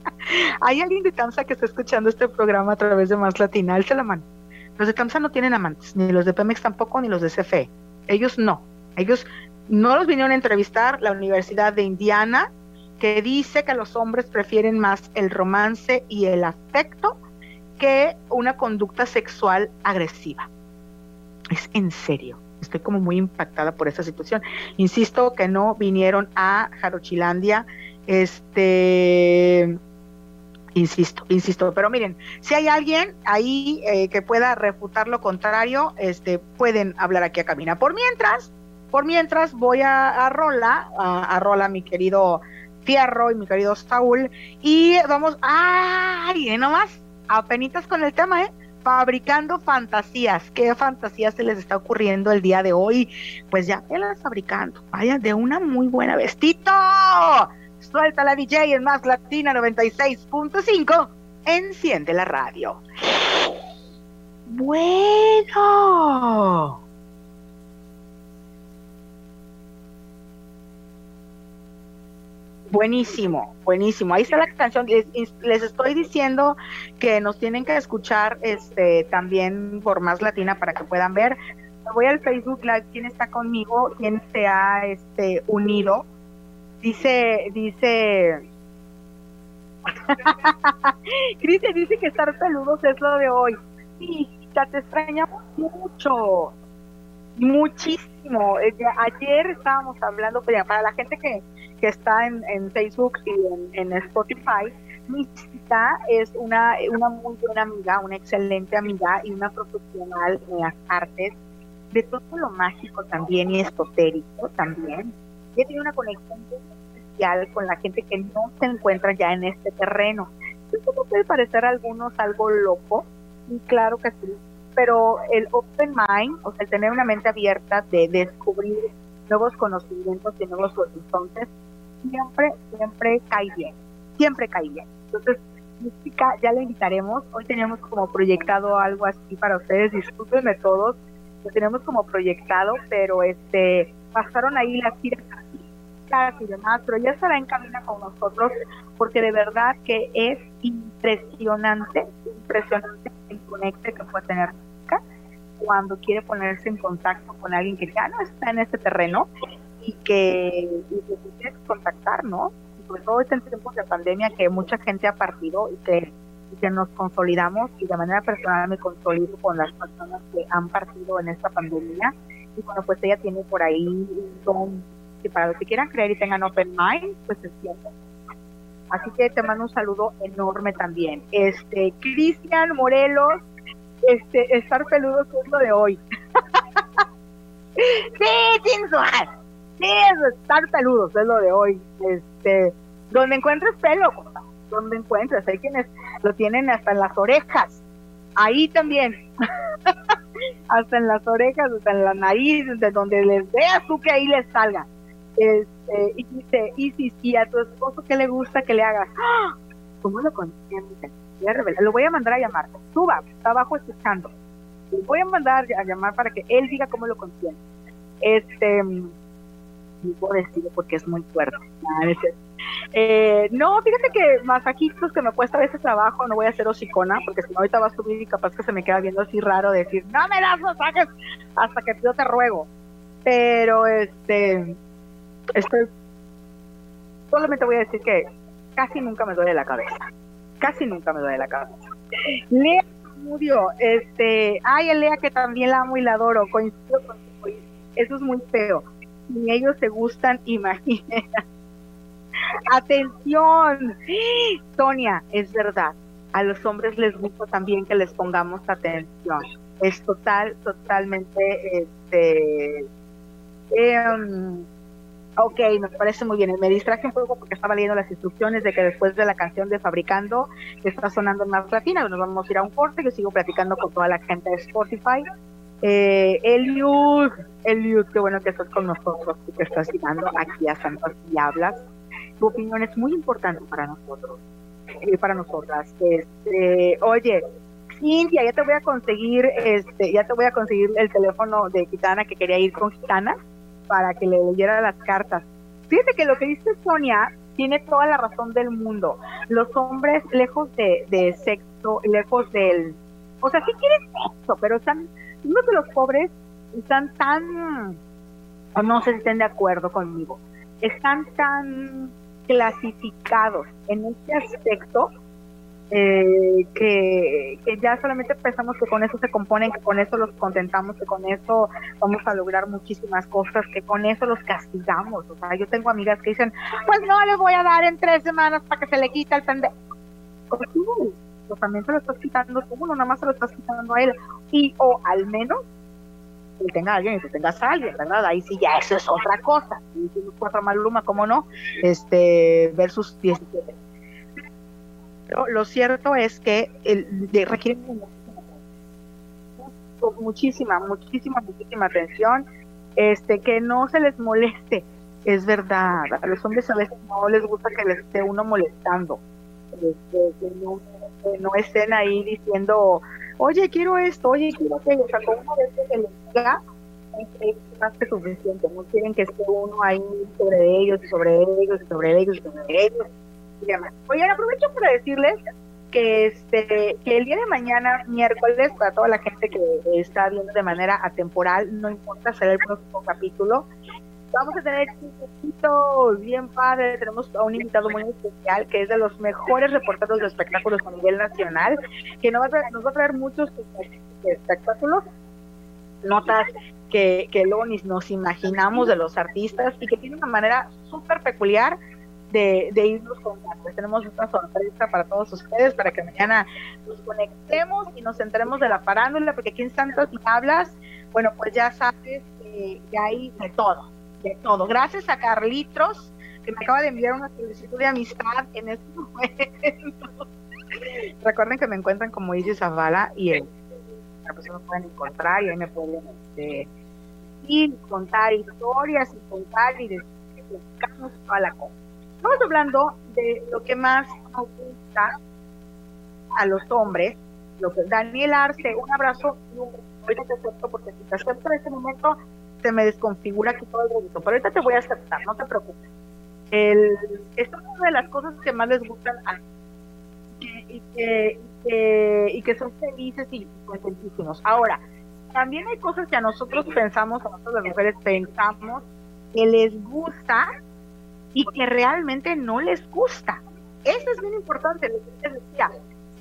¿Hay alguien de TAMSA que está escuchando este programa a través de Más Latina? Alce la mano. Los de TAMSA no tienen amantes, ni los de Pemex tampoco, ni los de CFE. Ellos no. Ellos no los vinieron a entrevistar la Universidad de Indiana, que dice que los hombres prefieren más el romance y el afecto que una conducta sexual agresiva. Es en serio estoy como muy impactada por esta situación. Insisto que no vinieron a Jarochilandia, este, insisto, insisto, pero miren, si hay alguien ahí eh, que pueda refutar lo contrario, este, pueden hablar aquí a Camina. Por mientras, por mientras voy a, Rola, a, a Rola, mi querido Fierro y mi querido Saúl, y vamos, ay, nomás, apenitas con el tema, ¿eh? fabricando fantasías. ¿Qué fantasías se les está ocurriendo el día de hoy? Pues ya las fabricando. Vaya, de una muy buena vestito. Suelta la DJ en Más Latina 96.5. Enciende la radio. Bueno. Buenísimo, buenísimo. Ahí está la canción. Les, estoy diciendo que nos tienen que escuchar este también por más latina para que puedan ver. Voy al Facebook Live, quién está conmigo, quién se ha este unido. Dice, dice Cristian dice que estar peludos es lo de hoy. Sí, te extrañamos mucho, muchísimo. Ayer estábamos hablando, para la gente que, que está en, Facebook y en, Spotify. Mística es una, una muy buena amiga, una excelente amiga y una profesional en las artes, de todo lo mágico también y esotérico también. Ella tiene una conexión especial con la gente que no se encuentra ya en este terreno. Esto puede parecer a algunos algo loco, y claro que sí, pero el open mind, o sea, el tener una mente abierta de descubrir nuevos conocimientos y nuevos horizontes, siempre, siempre cae bien, siempre cae bien. Entonces, música ya la invitaremos. Hoy tenemos como proyectado algo así para ustedes, discúlpenme todos, lo tenemos como proyectado, pero este pasaron ahí las y demás, pero ya estará en camino con nosotros porque de verdad que es impresionante, impresionante el conecte que puede tener cuando quiere ponerse en contacto con alguien que ya no está en este terreno y que, y contactar, ¿no? sobre todo en tiempos de pandemia que mucha gente ha partido y que y que nos consolidamos y de manera personal me consolido con las personas que han partido en esta pandemia y bueno, pues ella tiene por ahí un don que para los que quieran creer y tengan open mind, pues es cierto. Así que te mando un saludo enorme también. Este, Cristian Morelos, este, estar peludo es lo de hoy. sí, sensual. Sí, estar peludos es lo de hoy. Este, donde encuentres pelo, donde encuentres, hay quienes lo tienen hasta en las orejas. Ahí también. hasta en las orejas, hasta en la nariz, de donde les veas tú que ahí les salga. Este, y dice, y si, si a tu esposo que le gusta que le hagas, ¡Ah! ¿cómo lo consientes? Lo voy a mandar a llamar. Suba, está abajo escuchando. Lo voy a mandar a llamar para que él diga cómo lo consiente. Este, no puedo decirlo porque es muy fuerte. Eh, no, fíjate que masajitos que me cuesta a veces trabajo, no voy a hacer hocicona, porque si no ahorita va a subir y capaz que se me queda viendo así raro decir, no me das masajes hasta que yo te ruego. Pero este, estoy, solamente voy a decir que casi nunca me duele la cabeza. Casi nunca me duele la cabeza. Lea murió, este, ay, Lea que también la amo y la adoro, coincido con eso es muy feo. Ni ellos se gustan, imagínate. Atención, Sonia, es verdad. A los hombres les gusta también que les pongamos atención. Es total, totalmente, este, em, ok, me parece muy bien. Me distraje un poco porque estaba leyendo las instrucciones de que después de la canción de Fabricando, está sonando más latina, nos vamos a ir a un corte. Yo sigo platicando con toda la gente de Spotify. Eh, Eliud, Eliud, qué bueno que estás con nosotros y que estás llegando aquí a Santos y hablas tu opinión es muy importante para nosotros, y para nosotras. Este, oye, Cintia, ya te voy a conseguir, este, ya te voy a conseguir el teléfono de Gitana que quería ir con Gitana para que le leyera las cartas. Fíjate que lo que dice Sonia tiene toda la razón del mundo. Los hombres, lejos de, de sexo, lejos del... O sea, sí quieren sexo, pero están... Uno de los pobres están tan... No sé si estén de acuerdo conmigo. Están tan clasificados en este aspecto eh, que, ya solamente pensamos que con eso se componen, que con eso los contentamos, que con eso vamos a lograr muchísimas cosas, que con eso los castigamos. O sea, yo tengo amigas que dicen, pues no le voy a dar en tres semanas para que se le quite el pendejo. Pues pues también se lo estás quitando tú, no nada más se lo estás quitando a él. Y o al menos que tenga alguien y tú tengas a alguien, ¿verdad? Ahí sí ya eso es otra cosa. Y cuatro Maluma, ¿cómo no? Este, versus 17. Pero lo cierto es que el, de, requiere muchísima, muchísima, muchísima atención, este, que no se les moleste, es verdad, a los hombres a veces no les gusta que les esté uno molestando, este, que, no, que no estén ahí diciendo, oye, quiero esto, oye, quiero aquello, o sea, con una vez que les diga, es más que suficiente, no quieren que esté uno ahí sobre ellos, sobre ellos, sobre ellos, sobre ellos, y demás. Oye, aprovecho para decirles que este que el día de mañana, miércoles, para toda la gente que está viendo de manera atemporal, no importa, será el próximo capítulo, vamos a tener un bien padre. Tenemos a un invitado muy especial que es de los mejores reporteros de espectáculos a nivel nacional, que nos va a traer, nos va a traer muchos espectáculos, notas que, que luego nos imaginamos de los artistas y que tiene una manera súper peculiar de, de, irnos contando. Tenemos una sorpresa para todos ustedes, para que mañana nos conectemos y nos enteremos de la farándula, porque aquí en Santos y bueno, pues ya sabes que hay de todo de todo. Gracias a Carlitos, que me acaba de enviar una solicitud de amistad en este momento. Recuerden que me encuentran como Isis Zavala y él. Pues me pueden encontrar y ahí me pueden este, ir, contar historias y contar y decir toda la cosa. Estamos hablando de lo que más nos gusta a los hombres. Lo que Daniel Arce, un abrazo y ahorita te acepto porque si te acepto en este momento se me desconfigura aquí todo el resto, pero ahorita te voy a aceptar, no te preocupes. El, esto es una de las cosas que más les gustan a y que, y que son felices y contentísimos. Ahora, también hay cosas que a nosotros pensamos, a nosotros las mujeres pensamos que les gusta y que realmente no les gusta. Eso es bien importante, lo que les decía.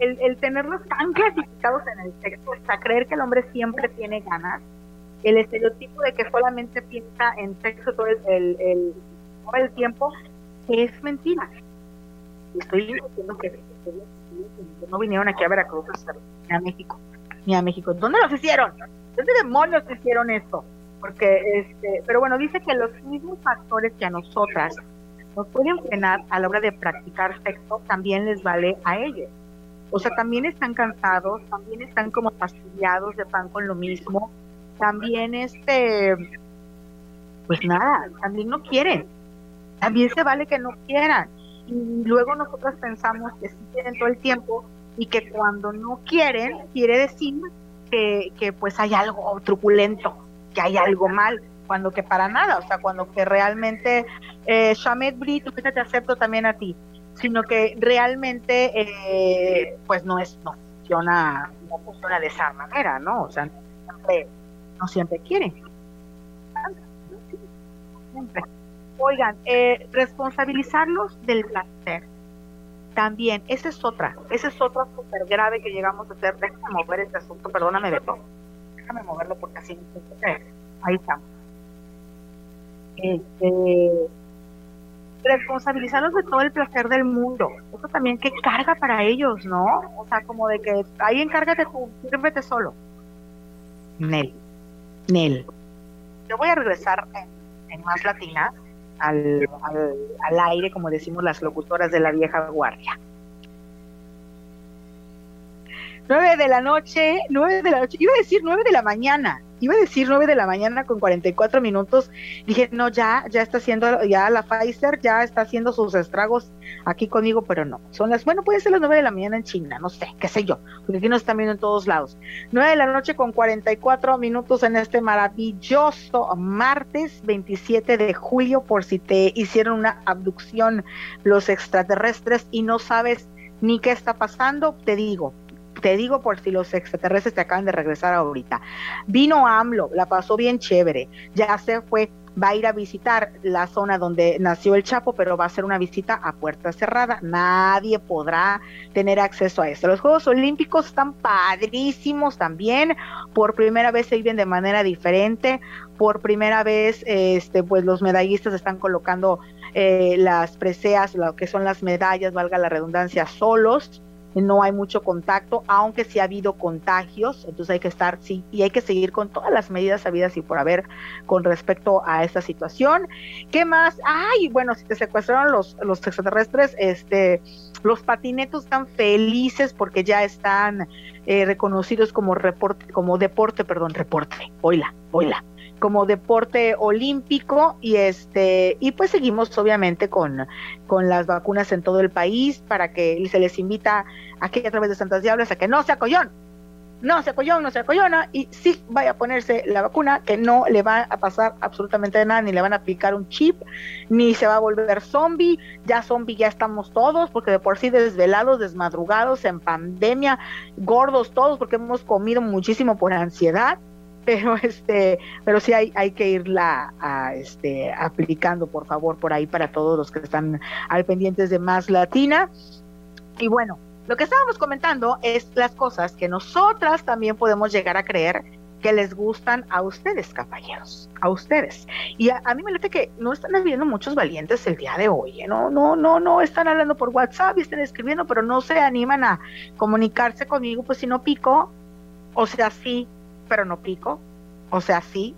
el, el tenerlos tan clasificados en el sexo, hasta creer que el hombre siempre tiene ganas, el estereotipo de que solamente piensa en sexo todo el, el, el tiempo, es mentira. Estoy diciendo que no vinieron aquí a Veracruz, ni a México, ni a México. ¿Dónde los hicieron? ¿Dónde demonios hicieron esto? Porque, este, pero bueno, dice que los mismos factores que a nosotras nos pueden frenar a la hora de practicar sexo, también les vale a ellos. O sea, también están cansados, también están como fastidiados de pan con lo mismo, también este, pues nada, también no quieren, también se vale que no quieran. Y luego nosotros pensamos que sí quieren todo el tiempo y que cuando no quieren, quiere decir que, que pues hay algo truculento, que hay algo mal, cuando que para nada, o sea, cuando que realmente, eh, Shamed Brit, te acepto también a ti, sino que realmente, eh, pues no es, no funciona, no funciona de esa manera, ¿no? O sea, no siempre, no quieren. Oigan, eh, responsabilizarlos del placer. También, esa es otra, esa es otra súper grave que llegamos a hacer. Déjame mover este asunto, perdóname, Beto. Déjame moverlo porque así no Ahí estamos. Este, responsabilizarlos de todo el placer del mundo. Eso también qué carga para ellos, ¿no? O sea, como de que ahí encárgate tú, sírvete solo. Nel, Nel. Yo voy a regresar en, más latina al, al, al aire, como decimos las locutoras de la vieja guardia. 9 de la noche, 9 de la noche, iba a decir 9 de la mañana, iba a decir 9 de la mañana con 44 minutos. Dije, no, ya, ya está haciendo, ya la Pfizer ya está haciendo sus estragos aquí conmigo, pero no. Son las, bueno, puede ser las 9 de la mañana en China, no sé, qué sé yo, porque aquí nos están viendo en todos lados. 9 de la noche con 44 minutos en este maravilloso martes 27 de julio, por si te hicieron una abducción los extraterrestres y no sabes ni qué está pasando, te digo, te digo por si los extraterrestres te acaban de regresar ahorita. Vino AMLO, la pasó bien chévere, ya se fue, va a ir a visitar la zona donde nació el Chapo, pero va a ser una visita a puerta cerrada. Nadie podrá tener acceso a esto. Los Juegos Olímpicos están padrísimos también. Por primera vez se viven de manera diferente. Por primera vez, este, pues los medallistas están colocando eh, las preseas, lo que son las medallas, valga la redundancia, solos no hay mucho contacto, aunque sí ha habido contagios, entonces hay que estar, sí, y hay que seguir con todas las medidas habidas y por haber con respecto a esta situación. ¿Qué más? Ay, bueno, si te secuestraron los, los extraterrestres, este, los patinetos están felices porque ya están eh, reconocidos como reporte, como deporte, perdón, reporte, oila, oila como deporte olímpico y este y pues seguimos obviamente con, con las vacunas en todo el país para que se les invita aquí a través de Santas Diablas a que no sea collón, no sea collón, no sea collona y sí vaya a ponerse la vacuna que no le va a pasar absolutamente nada, ni le van a aplicar un chip, ni se va a volver zombie, ya zombie ya estamos todos porque de por sí desvelados, desmadrugados, en pandemia, gordos todos porque hemos comido muchísimo por ansiedad pero este pero sí hay, hay que irla a, este aplicando por favor por ahí para todos los que están al pendientes de más latina y bueno lo que estábamos comentando es las cosas que nosotras también podemos llegar a creer que les gustan a ustedes, caballeros, a ustedes. Y a, mí me parece que no están habiendo muchos valientes el día de hoy, ¿eh? no, no, no, no están hablando por WhatsApp y están escribiendo, pero no se animan a comunicarse conmigo, pues si no pico, o sea, sí, pero no pico. O sea, sí,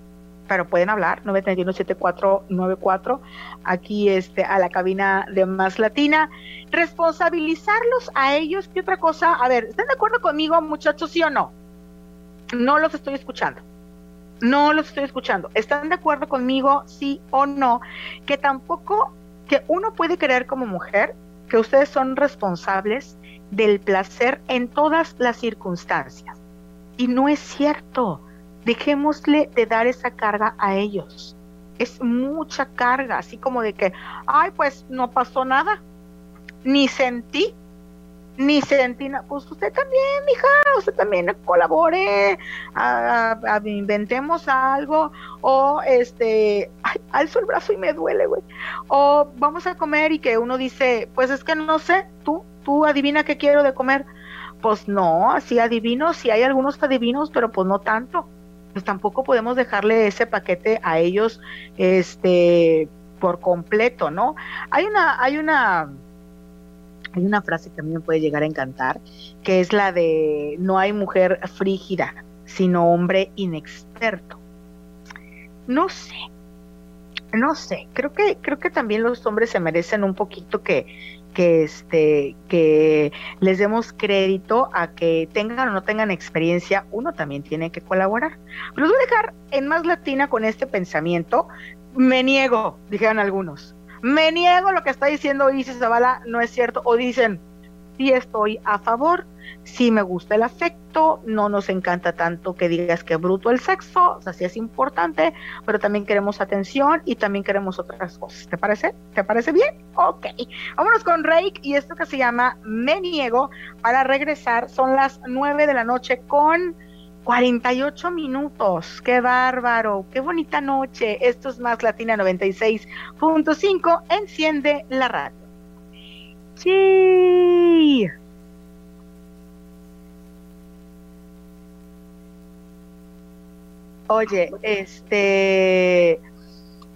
pero pueden hablar, 931-7494, aquí este, a la cabina de Más Latina. Responsabilizarlos a ellos, ¿qué otra cosa? A ver, ¿están de acuerdo conmigo, muchachos, sí o no? No los estoy escuchando. No los estoy escuchando. ¿Están de acuerdo conmigo, sí o no? Que tampoco, que uno puede creer como mujer que ustedes son responsables del placer en todas las circunstancias. Y no es cierto. Dejémosle de dar esa carga a ellos. Es mucha carga, así como de que, ay, pues no pasó nada, ni sentí, ni sentí nada. Pues usted también, mija, usted también colabore, inventemos algo, o este, ay, alzo el brazo y me duele, güey. O vamos a comer y que uno dice, pues es que no sé, tú, tú adivina qué quiero de comer pues no, sí adivinos, sí hay algunos adivinos, pero pues no tanto. Pues tampoco podemos dejarle ese paquete a ellos, este, por completo, ¿no? Hay una, hay una, hay una frase que a mí me puede llegar a encantar, que es la de no hay mujer frígida, sino hombre inexperto. No sé, no sé, creo que, creo que también los hombres se merecen un poquito que, que este, que les demos crédito a que tengan o no tengan experiencia, uno también tiene que colaborar. Los voy a dejar en más latina con este pensamiento. Me niego, dijeron algunos. Me niego lo que está diciendo Isis Zavala, no es cierto. O dicen, sí estoy a favor, sí me gusta el afecto, no nos encanta tanto que digas que bruto el sexo, o sea, sí es importante, pero también queremos atención y también queremos otras cosas. ¿Te parece? ¿Te parece bien? Ok. Vámonos con Rake y esto que se llama Me Niego para regresar. Son las 9 de la noche con 48 minutos. ¡Qué bárbaro! ¡Qué bonita noche! Esto es Más Latina 96.5. Enciende la radio. Sí. Oye, este,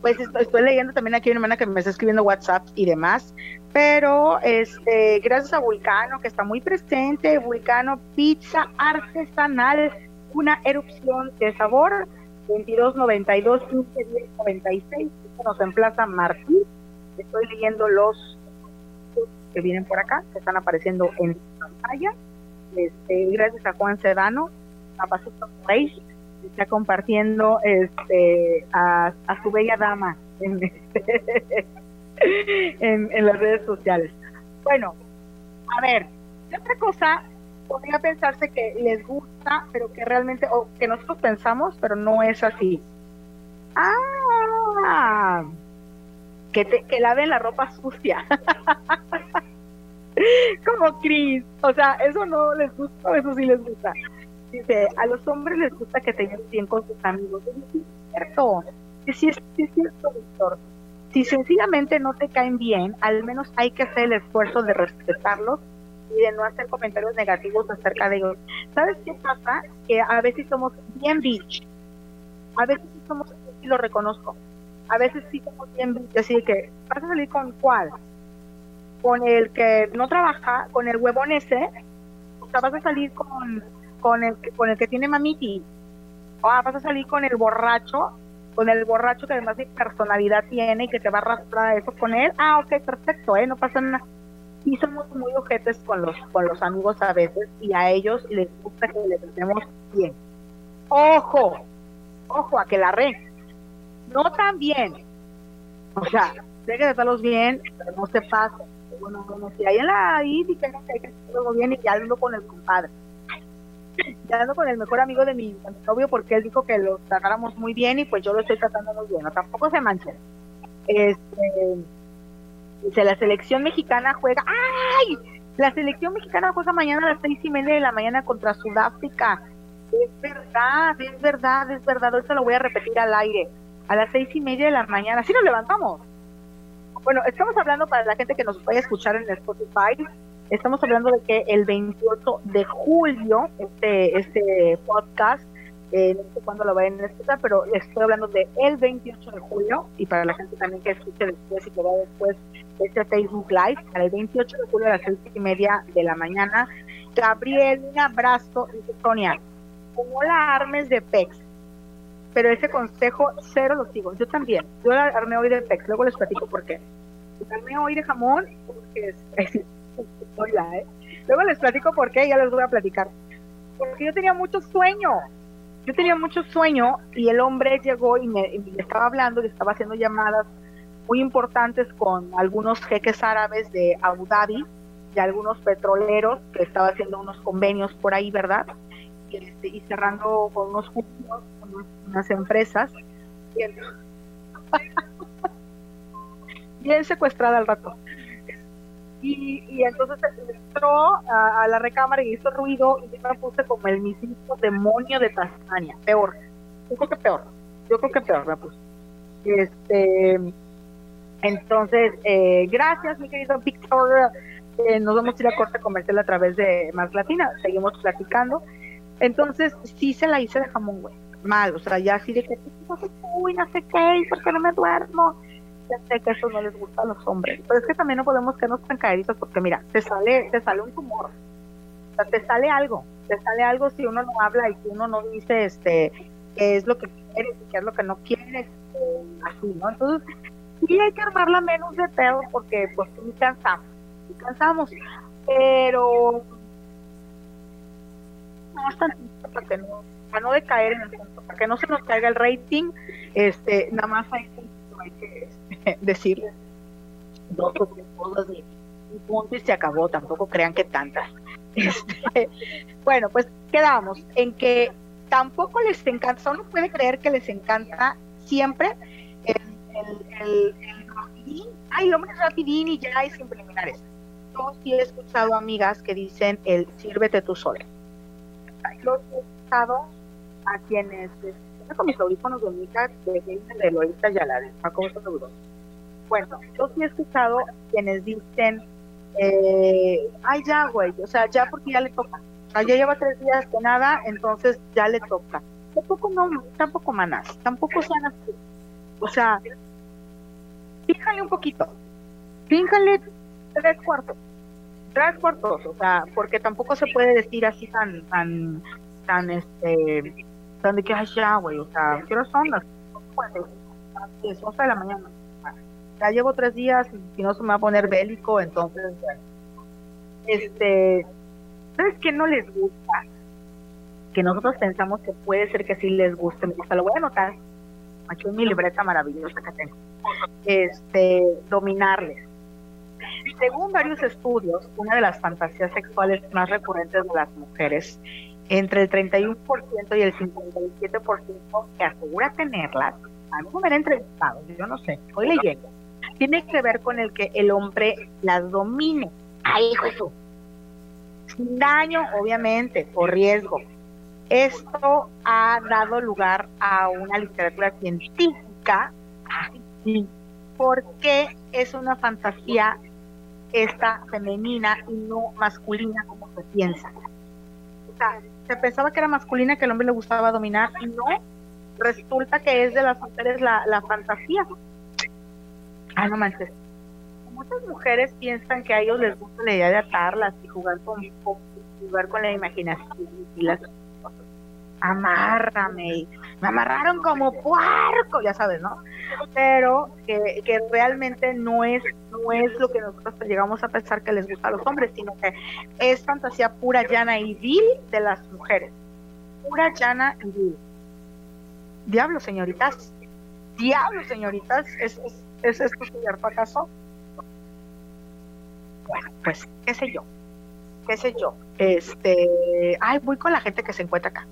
pues estoy, leyendo también aquí una hermana que me está escribiendo WhatsApp y demás, pero este, gracias a Vulcano que está muy presente, Vulcano Pizza Artesanal, una erupción de sabor, 2292 151096, nos emplaza Martín. Estoy leyendo los que vienen por acá, que están apareciendo en pantalla. Este, gracias a Juan Sedano, a Pasito Reyes, está compartiendo este a, su bella dama este, en, en, las redes sociales. Bueno, a ver, otra cosa podría pensarse que les gusta, pero que realmente, o que nosotros pensamos, pero no es así. Ah, que, te, que laven la ropa sucia. Como Chris, o sea, eso no les gusta, eso sí les gusta. Dice, a los hombres les gusta que tengan bien con sus amigos. Es cierto, cierto, es cierto, Víctor. Si sencillamente no te caen bien, al menos hay que hacer el esfuerzo de respetarlos y de no hacer comentarios negativos acerca de ellos. ¿Sabes qué pasa? Que a veces somos bien bitch. A veces sí somos, y lo reconozco. A veces sí somos bien. Así que, ¿vas a salir con cuál? Con el que no trabaja, con el huevón ese. O sea, vas a salir con con el, con el que tiene mamiti. Ah, vas a salir con el borracho, con el borracho que además de personalidad tiene y que te va a arrastrar eso con él. Ah, ok, perfecto, ¿eh? No pasa nada. Y somos muy ojetes con los, con los amigos a veces y a ellos les gusta que les hacemos bien. Ojo, ojo, a que la red. No tan bien. O sea, hay que tratarlos bien, pero no se pase. Bueno, bueno, si hay en la que hay que hacerlo bien y ya con el compadre ya ando con el mejor amigo de mi, novio porque él dijo que lo tratáramos muy bien y pues yo lo estoy tratando muy bien, tampoco se manchen. Este, dice, la selección mexicana juega, ¡ay! La selección mexicana juega mañana a las seis y media de la mañana contra Sudáfrica. Es verdad, es verdad, es verdad. Esto lo voy a repetir al aire. A las seis y media de la mañana. Sí nos levantamos. Bueno, estamos hablando para la gente que nos vaya a escuchar en Spotify Estamos hablando de que el 28 de julio, este, este podcast, eh, no sé cuándo lo vayan a escuchar, pero estoy hablando de el 28 de julio, y para la gente también que escuche después y que va después este Facebook Live, para el 28 de julio a las seis y media de la mañana. Gabriel, un abrazo, dice Sonia, como la armes de PEX, pero ese consejo cero lo sigo. Yo también, yo la armé hoy de PEX, luego les platico por qué. La hoy de jamón, ¿eh? Luego les platico por qué, ya les voy a platicar. Porque yo tenía mucho sueño. Yo tenía mucho sueño y el hombre llegó y me, estaba hablando y estaba haciendo llamadas muy importantes con algunos jeques árabes de Abu Dhabi y algunos petroleros que estaba haciendo unos convenios por ahí, ¿verdad? Y, este, cerrando con unos juntos, con unas empresas. Bien secuestrada al rato. Y, entonces entró a, la recámara y hizo ruido y yo me puse como el mismo demonio de Tasmania, peor. Yo creo que peor, yo creo que peor me puse. Este, entonces, eh, gracias mi querido Víctor Eh, nos vamos a ir a corte comercial a través de Más Latina, seguimos platicando. Entonces, sí se la hice de jamón, güey. Mal, o sea, ya así de que, uy, no sé qué, porque no me duermo. Ya sé que eso no les gusta a los hombres. Pero es que también no podemos quedarnos tan cagaditos porque, mira, te sale, te sale un tumor. O sea, te sale algo. Te sale algo si uno no habla y si uno no dice, este, qué es lo que quieres y qué es lo que no quieres. así, ¿no? Entonces, sí hay que armarla menos de pedo porque, pues, sí cansamos. Sí cansamos. Pero no es para que no, para no decaer en el punto, para que no se nos caiga el rating, este, nada más hay, que este, decirles dos o tres cosas y un punto y se acabó, tampoco crean que tantas. Este, bueno, pues quedamos en que tampoco les encanta, solo puede creer que les encanta siempre el, el, el, el rapidín, ay, el hombre es rapidín y ya hay sin preliminares. Yo sí he escuchado amigas que dicen el sírvete tú sola los he a quienes este, con mis audífonos de Mica de, de Lolita Yala, Jacobo Seguro. Bueno, yo sí he escuchado quienes dicen, eh, ay ya, güey, o sea, ya porque ya le toca. O sea, ya lleva tres días de nada, entonces ya le toca. Tampoco no, tampoco manas, tampoco sean así. O sea, fíjale un poquito, fíjale tres cuartos, tres cuartos, o sea, porque tampoco se puede decir así tan, tan, tan, este, tan de que, ay, ya, güey, o sea, quiero son las 11 de la mañana. Ya llevo tres días si no se me va a poner bélico, entonces, este, ¿sabes qué no les gusta? Que nosotros pensamos que puede ser que sí les guste, gusta, lo voy a anotar, aquí en mi libreta maravillosa que tengo, este, dominarles según varios estudios, una de las fantasías sexuales más recurrentes de las mujeres, entre el 31% y el 57% que asegura tenerlas, a mí me han entrevistado, yo no sé, estoy leyendo, tiene que ver con el que el hombre las domine. ¡Ay, hijo Sin daño, obviamente, o riesgo. Esto ha dado lugar a una literatura científica porque es una fantasía esta femenina y no masculina como se piensa. O sea, se pensaba que era masculina, que al hombre le gustaba dominar, y no, resulta que es de las mujeres la, la fantasía. Ah, no manches. Muchas mujeres piensan que a ellos les gusta la idea de atarlas y jugar con, jugar con la imaginación y las amárrame, me amarraron como puerco, ya sabes, ¿no? Pero que, que realmente no es, no es lo que nosotros llegamos a pensar que les gusta a los hombres, sino que es fantasía pura, llana y vil de las mujeres. Pura, llana y vil. Diablo, señoritas. Diablo, señoritas. ¿Es, es, es esto cierto acaso? Bueno, pues, qué sé yo. Qué sé yo. Este, ay, voy con la gente que se encuentra acá.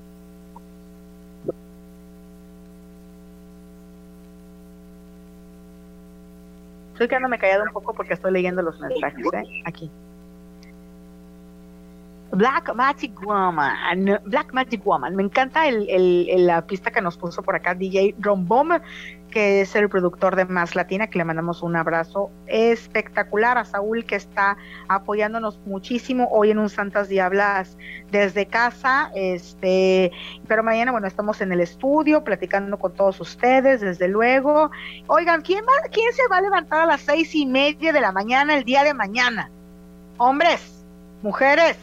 Estoy quedándome callado un poco porque estoy leyendo los mensajes, ¿eh? Aquí. Black Magic Woman, Black Magic Woman, me encanta el, el, la pista que nos puso por acá DJ Rombom, que es el productor de Más Latina, que le mandamos un abrazo espectacular a Saúl, que está apoyándonos muchísimo hoy en un Santas Diablas desde casa, este, pero mañana, bueno, estamos en el estudio platicando con todos ustedes, desde luego. Oigan, ¿quién, va, quién se va a levantar a las seis y media de la mañana el día de mañana? Hombres, mujeres,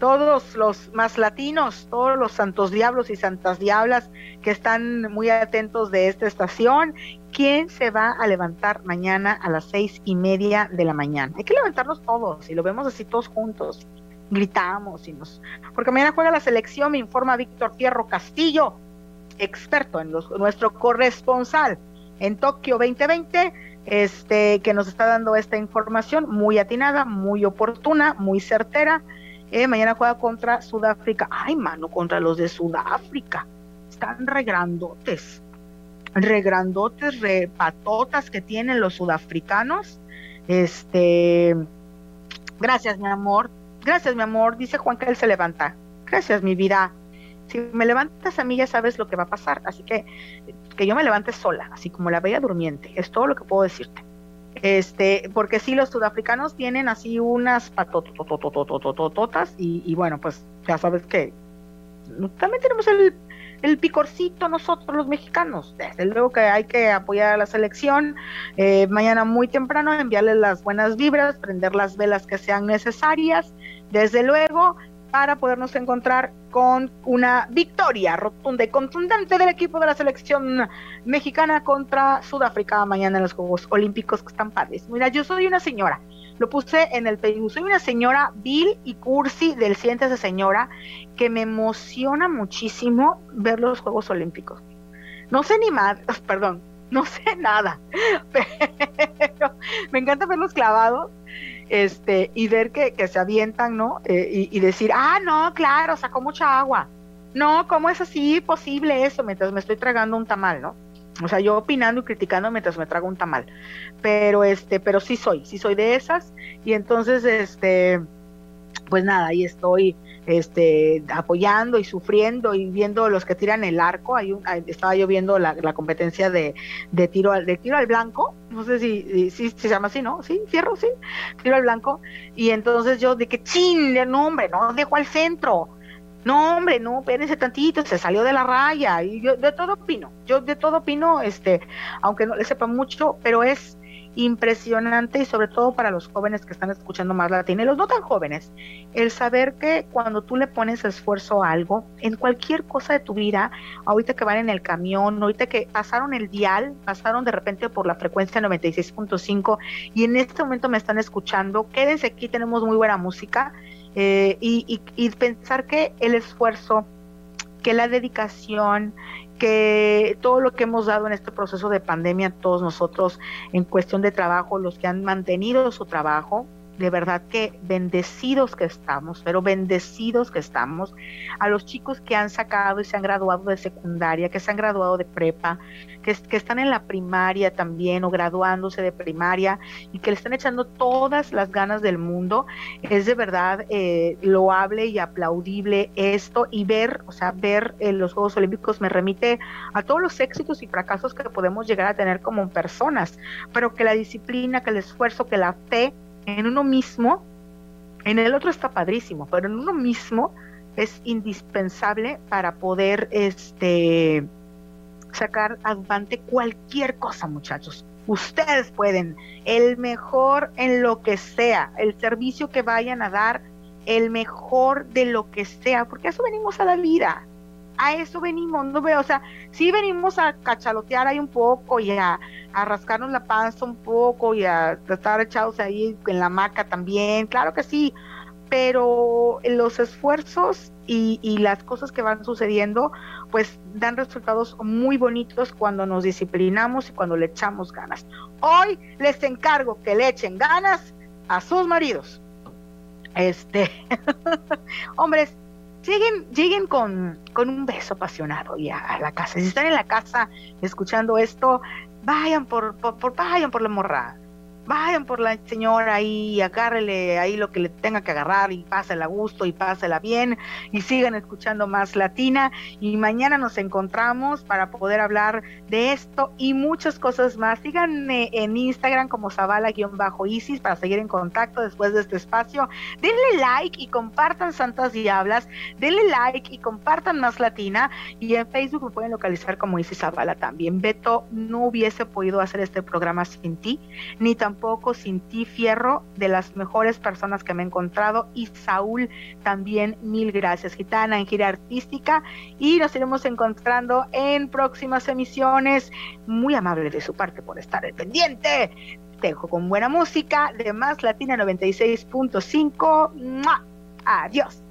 todos los más latinos, todos los santos diablos y santas diablas que están muy atentos de esta estación, ¿quién se va a levantar mañana a las seis y media de la mañana? Hay que levantarnos todos y lo vemos así todos juntos, gritamos y nos... Porque mañana juega la selección, me informa Víctor Fierro Castillo, experto en los, nuestro corresponsal en Tokio 2020, este, que nos está dando esta información muy atinada, muy oportuna, muy certera eh, mañana juega contra Sudáfrica. Ay, mano, contra los de Sudáfrica. Están regrandotes. Regrandotes, repatotas que tienen los sudafricanos. Este. Gracias, mi amor. Gracias, mi amor. Dice Juan que él se levanta. Gracias, mi vida. Si me levantas a mí ya sabes lo que va a pasar. Así que que yo me levante sola, así como la bella durmiente. Es todo lo que puedo decirte este, porque sí, los sudafricanos tienen así unas patototototototototas y, y bueno, pues ya sabes que también tenemos el, el picorcito nosotros los mexicanos. Desde luego que hay que apoyar a la selección. Eh, mañana muy temprano enviarles las buenas vibras, prender las velas que sean necesarias. Desde luego, para podernos encontrar con una victoria rotunda y contundente del equipo de la selección mexicana contra Sudáfrica mañana en los Juegos Olímpicos que están padres. Mira, yo soy una señora, lo puse en el Facebook, soy una señora Bill y Cursi del de Señora que me emociona muchísimo ver los Juegos Olímpicos. No sé ni más, perdón, no sé nada, pero me encanta verlos clavados este, y ver que, se avientan, ¿no? Eh, y, decir, ah, no, claro, sacó mucha agua. No, ¿cómo es así posible eso? Mientras me estoy tragando un tamal, ¿no? O sea, yo opinando y criticando mientras me trago un tamal. Pero este, pero sí soy, sí soy de esas. Y entonces, este, pues nada, ahí estoy este, apoyando y sufriendo y viendo los que tiran el arco. Hay estaba yo viendo la, competencia de, de, tiro al, de tiro al blanco, no sé si, si, se llama así, ¿no? Sí, cierro, sí, tiro al blanco. Y entonces yo que, chin, no hombre, no dejo al centro. No, hombre, no, espérense tantito, se salió de la raya. Y yo de todo opino, yo de todo opino, este, aunque no le sepa mucho, pero es impresionante y sobre todo para los jóvenes que están escuchando más latín y los no tan jóvenes, el saber que cuando tú le pones esfuerzo a algo, en cualquier cosa de tu vida, ahorita que van en el camión, ahorita que pasaron el dial, pasaron de repente por la frecuencia 96.5 y en este momento me están escuchando, quédense aquí, tenemos muy buena música eh, y pensar que el esfuerzo, que la dedicación, que todo lo que hemos dado en este proceso de pandemia, todos nosotros en cuestión de trabajo, los que han mantenido su trabajo, de verdad que bendecidos que estamos, pero bendecidos que estamos, a los chicos que han sacado y se han graduado de secundaria, que se han graduado de prepa, que, están en la primaria también o graduándose de primaria y que le están echando todas las ganas del mundo, es de verdad eh, loable y aplaudible esto y ver, o sea, ver eh, los Juegos Olímpicos me remite a todos los éxitos y fracasos que podemos llegar a tener como personas, pero que la disciplina, que el esfuerzo, que la fe, en uno mismo, en el otro está padrísimo, pero en uno mismo es indispensable para poder este sacar adelante cualquier cosa, muchachos. Ustedes pueden, el mejor en lo que sea, el servicio que vayan a dar, el mejor de lo que sea, porque eso venimos a la vida a eso venimos, no veo, o sea, sí venimos a cachalotear ahí un poco y a, rascarnos la panza un poco y a estar echados ahí en la hamaca también, claro que sí, pero los esfuerzos y, las cosas que van sucediendo, pues dan resultados muy bonitos cuando nos disciplinamos y cuando le echamos ganas. Hoy les encargo que le echen ganas a sus maridos. Este, hombres, lleguen, lleguen con, con un beso apasionado ya a la casa. Si están en la casa escuchando esto, vayan por, por, por vayan por la morra vayan por la señora y agárrele ahí lo que le tenga que agarrar y pásela a gusto y pásela bien y sigan escuchando más latina y mañana nos encontramos para poder hablar de esto y muchas cosas más. Síganme en Instagram como Zavala-Isis para seguir en contacto después de este espacio. Denle like y compartan Santas Diablas, denle like y compartan más latina y en Facebook me pueden localizar como Isis Zavala también. Beto, no hubiese podido hacer este programa sin ti, ni tampoco poco sin ti, Fierro, de las mejores personas que me he encontrado. Y Saúl, también mil gracias, Gitana, en gira artística. Y nos iremos encontrando en próximas emisiones. Muy amable de su parte por estar al pendiente. Te dejo con buena música de Más Latina 96.5. Adiós.